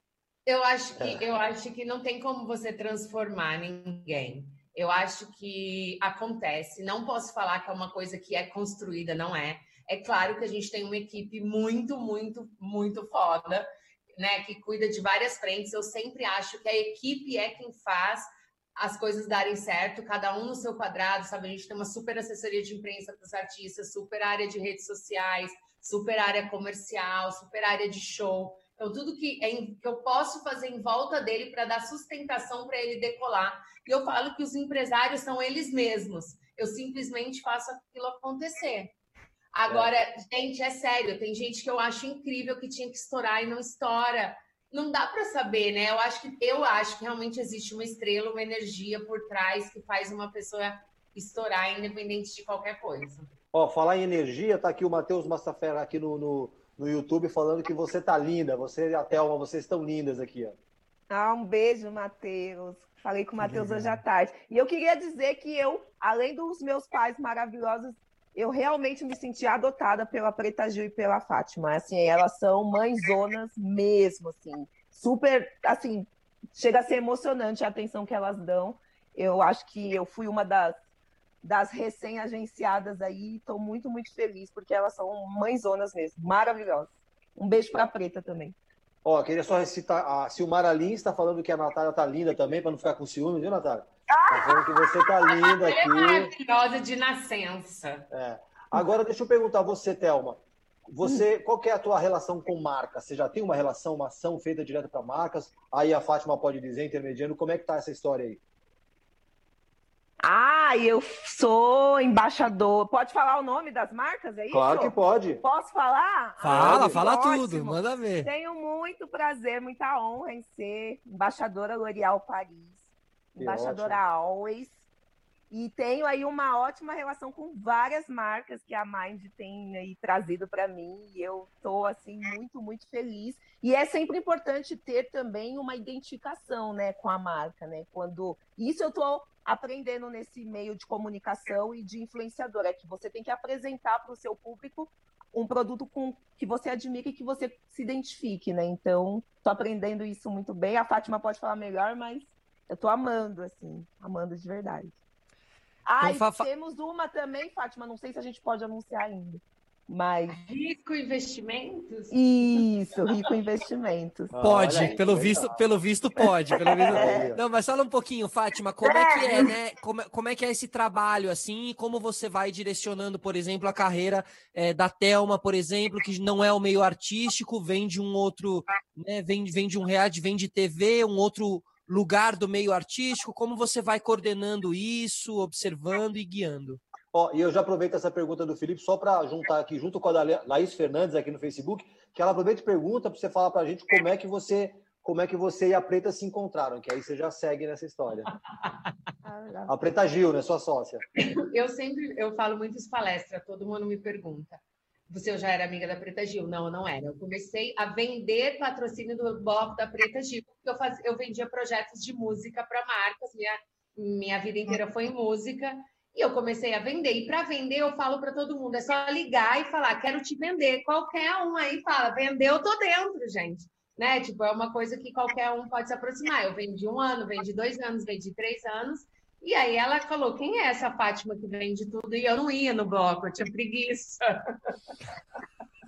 Eu acho que eu acho que não tem como você transformar ninguém. Eu acho que acontece. Não posso falar que é uma coisa que é construída, não é. É claro que a gente tem uma equipe muito, muito, muito foda, né? Que cuida de várias frentes. Eu sempre acho que a equipe é quem faz as coisas darem certo, cada um no seu quadrado, sabe? A gente tem uma super assessoria de imprensa para os artistas, super área de redes sociais, super área comercial, super área de show. Então, tudo que, é que eu posso fazer em volta dele para dar sustentação para ele decolar. E eu falo que os empresários são eles mesmos. Eu simplesmente faço aquilo acontecer. Agora, é. gente, é sério, tem gente que eu acho incrível que tinha que estourar e não estoura. Não dá para saber, né? Eu acho que eu acho que realmente existe uma estrela, uma energia por trás que faz uma pessoa estourar independente de qualquer coisa. Ó, falar em energia, tá aqui o Matheus Massafera aqui no, no, no, YouTube falando que você tá linda, você e a Thelma, vocês estão lindas aqui, ó. Ah, um beijo, Matheus. Falei com o Matheus hoje à tarde. E eu queria dizer que eu, além dos meus pais maravilhosos, eu realmente me senti adotada pela Preta Gil e pela Fátima. Assim, elas são mãezonas mesmo, assim. Super, assim, chega a ser emocionante a atenção que elas dão. Eu acho que eu fui uma das, das recém-agenciadas aí. Estou muito, muito feliz, porque elas são mãezonas mesmo, maravilhosas. Um beijo para a Preta também. Ó, queria só recitar, a Silmara Lins está falando que a Natália tá linda também, para não ficar com ciúme, viu, Natália? Tá falando que você tá linda aqui. Ela é maravilhosa de nascença. É. Agora, deixa eu perguntar a você, Thelma. Você, qual é a tua relação com marcas? Você já tem uma relação, uma ação feita direto para marcas? Aí a Fátima pode dizer, intermediando, como é que tá essa história aí? Ah, eu sou embaixador. Pode falar o nome das marcas, é isso? Claro que pode. Posso falar? Fala, ah, fala ótimo. tudo, manda ver. Tenho muito prazer, muita honra em ser embaixadora L'Oréal Paris, que embaixadora ótimo. Always. E tenho aí uma ótima relação com várias marcas que a Mind tem aí trazido para mim. E eu estou assim muito, muito feliz. E é sempre importante ter também uma identificação, né, com a marca, né? Quando isso eu estou aprendendo nesse meio de comunicação e de influenciador, é que você tem que apresentar para o seu público um produto com que você admire e que você se identifique, né? Então, estou aprendendo isso muito bem. A Fátima pode falar melhor, mas eu estou amando, assim, amando de verdade. Ah, então, e temos uma também, Fátima, não sei se a gente pode anunciar ainda. Mas... Rico Investimentos? Isso, Rico Investimentos. Pode, aí, pelo visto, pelo visto pode. Pelo visto... É. Não, mas fala um pouquinho, Fátima, como é que é, né? Como, como é que é esse trabalho, assim, e como você vai direcionando, por exemplo, a carreira é, da Telma, por exemplo, que não é o meio artístico, vem de um outro, né? Vem, vem de um reality, vem de TV, um outro lugar do meio artístico, como você vai coordenando isso, observando e guiando? Ó, e eu já aproveito essa pergunta do Felipe só para juntar aqui junto com a da Laís Fernandes aqui no Facebook, que ela aproveita e pergunta para você falar para a gente como é que você como é que você e a Preta se encontraram, que aí você já segue nessa história. a Preta Gil, né, sua sócia. Eu sempre eu falo muitas palestras, todo mundo me pergunta. Você já era amiga da Preta Gil? Não, não era. Eu comecei a vender patrocínio do bloco da Preta Gil, porque eu, faz, eu vendia projetos de música para marcas, minha, minha vida inteira foi em música, e eu comecei a vender. E para vender, eu falo para todo mundo: é só ligar e falar, quero te vender. Qualquer um aí fala, vendeu, eu tô dentro, gente. Né? Tipo, é uma coisa que qualquer um pode se aproximar. Eu vendi um ano, vendi dois anos, vendi três anos. E aí ela falou: quem é essa Fátima que vende tudo? E eu não ia no bloco, eu tinha preguiça.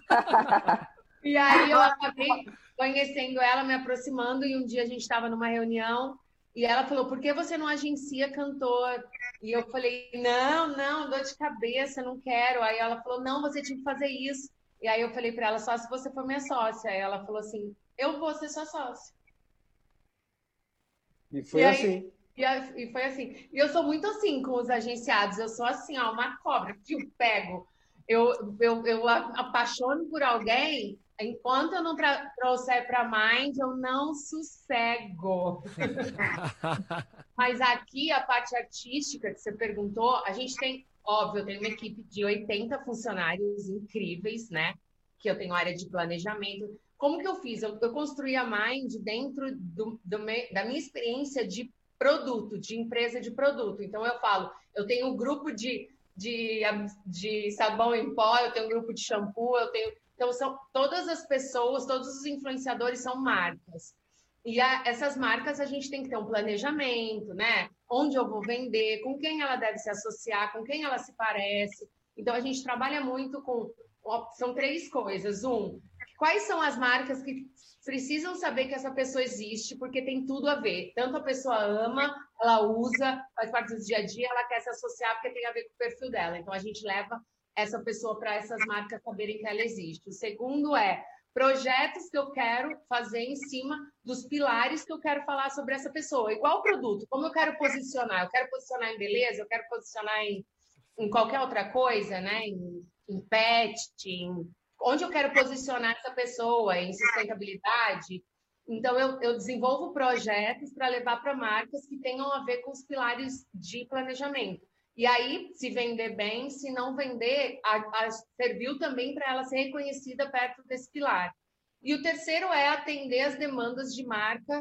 e aí eu acabei conhecendo ela, me aproximando, e um dia a gente estava numa reunião e ela falou: por que você não agencia cantor? E eu falei, não, não, dor de cabeça, não quero. Aí ela falou, não, você tinha que fazer isso. E aí eu falei para ela, só se você for minha sócia. Aí ela falou assim, eu vou ser sua sócia. E foi e aí, assim. E, e, foi assim. E eu sou muito assim com os agenciados. Eu sou assim, ó, uma cobra que eu pego. Eu, eu, eu apaixono por alguém, enquanto eu não trouxer para Mind, eu não sossego. Mas aqui, a parte artística que você perguntou, a gente tem, óbvio, eu tenho uma equipe de 80 funcionários incríveis, né? Que eu tenho área de planejamento. Como que eu fiz? Eu, eu construí a Mind dentro do, do me, da minha experiência de produto, de empresa de produto. Então, eu falo, eu tenho um grupo de, de, de sabão em pó, eu tenho um grupo de shampoo, eu tenho então, são todas as pessoas, todos os influenciadores são marcas. E a, essas marcas a gente tem que ter um planejamento, né? Onde eu vou vender, com quem ela deve se associar, com quem ela se parece. Então, a gente trabalha muito com. São três coisas. Um, quais são as marcas que precisam saber que essa pessoa existe, porque tem tudo a ver. Tanto a pessoa ama, ela usa, faz parte do dia a dia, ela quer se associar porque tem a ver com o perfil dela. Então, a gente leva essa pessoa para essas marcas saberem que ela existe. O segundo é projetos que eu quero fazer em cima dos pilares que eu quero falar sobre essa pessoa. Igual o produto, como eu quero posicionar? Eu quero posicionar em beleza, eu quero posicionar em, em qualquer outra coisa, né? Em, em pet, em, onde eu quero posicionar essa pessoa, em sustentabilidade. Então, eu, eu desenvolvo projetos para levar para marcas que tenham a ver com os pilares de planejamento. E aí, se vender bem, se não vender, a, a, serviu também para ela ser reconhecida perto desse pilar. E o terceiro é atender as demandas de marca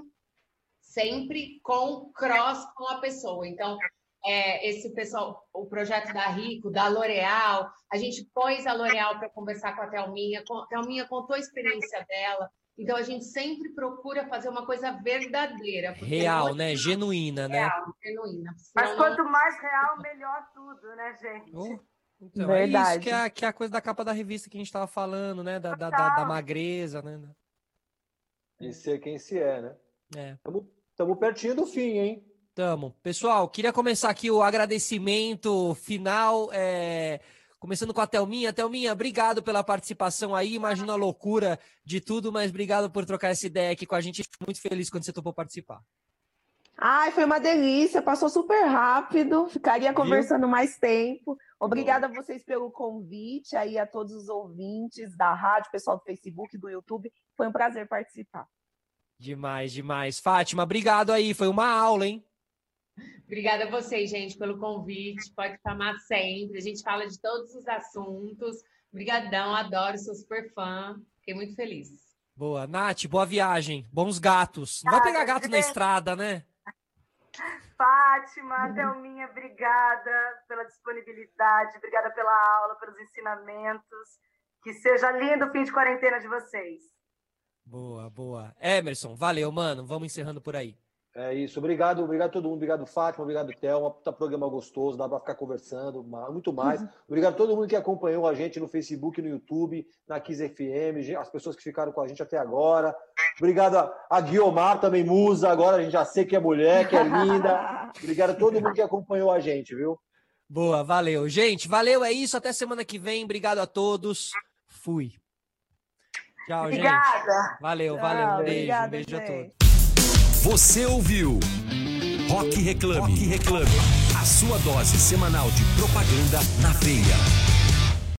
sempre com cross com a pessoa. Então, é, esse pessoal, o projeto da Rico, da L'Oréal, a gente pôs a L'Oréal para conversar com a Thelminha, a Thelminha contou a experiência dela, então a gente sempre procura fazer uma coisa verdadeira. Real, né? Genuína, né? Real, genuína. Mas quanto mais real, melhor tudo, né, gente? Oh. Então, Verdade. é isso que é, que é, a coisa da capa da revista que a gente estava falando, né? Da, da, da, da, magreza, né? E ser quem se é, né? É. Estamos pertinho do fim, hein? Tamo. Pessoal, queria começar aqui o agradecimento final. É... Começando com a Thelminha. Thelminha, obrigado pela participação aí. Imagina a loucura de tudo, mas obrigado por trocar essa ideia aqui com a gente. Fico muito feliz quando você topou participar. Ai, foi uma delícia, passou super rápido. Ficaria conversando Viu? mais tempo. Obrigada a vocês pelo convite, aí a todos os ouvintes da rádio, pessoal do Facebook, do YouTube. Foi um prazer participar. Demais, demais. Fátima, obrigado aí. Foi uma aula, hein? Obrigada a vocês, gente, pelo convite. Pode chamar sempre. A gente fala de todos os assuntos. Obrigadão, adoro, sou super fã. Fiquei muito feliz. Boa. Nath, boa viagem. Bons gatos. Não vai pegar gato na estrada, né? Fátima, Thelminha, obrigada pela disponibilidade, obrigada pela aula, pelos ensinamentos. Que seja lindo o fim de quarentena de vocês. Boa, boa. Emerson, valeu, mano. Vamos encerrando por aí. É isso. Obrigado, obrigado a todo mundo. Obrigado, Fátima. Obrigado, Thelma. Tá programa gostoso, dá para ficar conversando, muito mais. Uhum. Obrigado a todo mundo que acompanhou a gente no Facebook, no YouTube, na Kiss FM, as pessoas que ficaram com a gente até agora. Obrigado a, a Guiomar, também musa. Agora a gente já sei que é mulher, que é linda. Obrigado a todo mundo que acompanhou a gente, viu? Boa, valeu. Gente, valeu. É isso. Até semana que vem. Obrigado a todos. Fui. Tchau, Obrigada. gente. Valeu, Tchau, valeu. Um beijo, obrigada, um beijo gente. a todos. Você ouviu Rock Reclame. Rock Reclame. A sua dose semanal de propaganda na veia.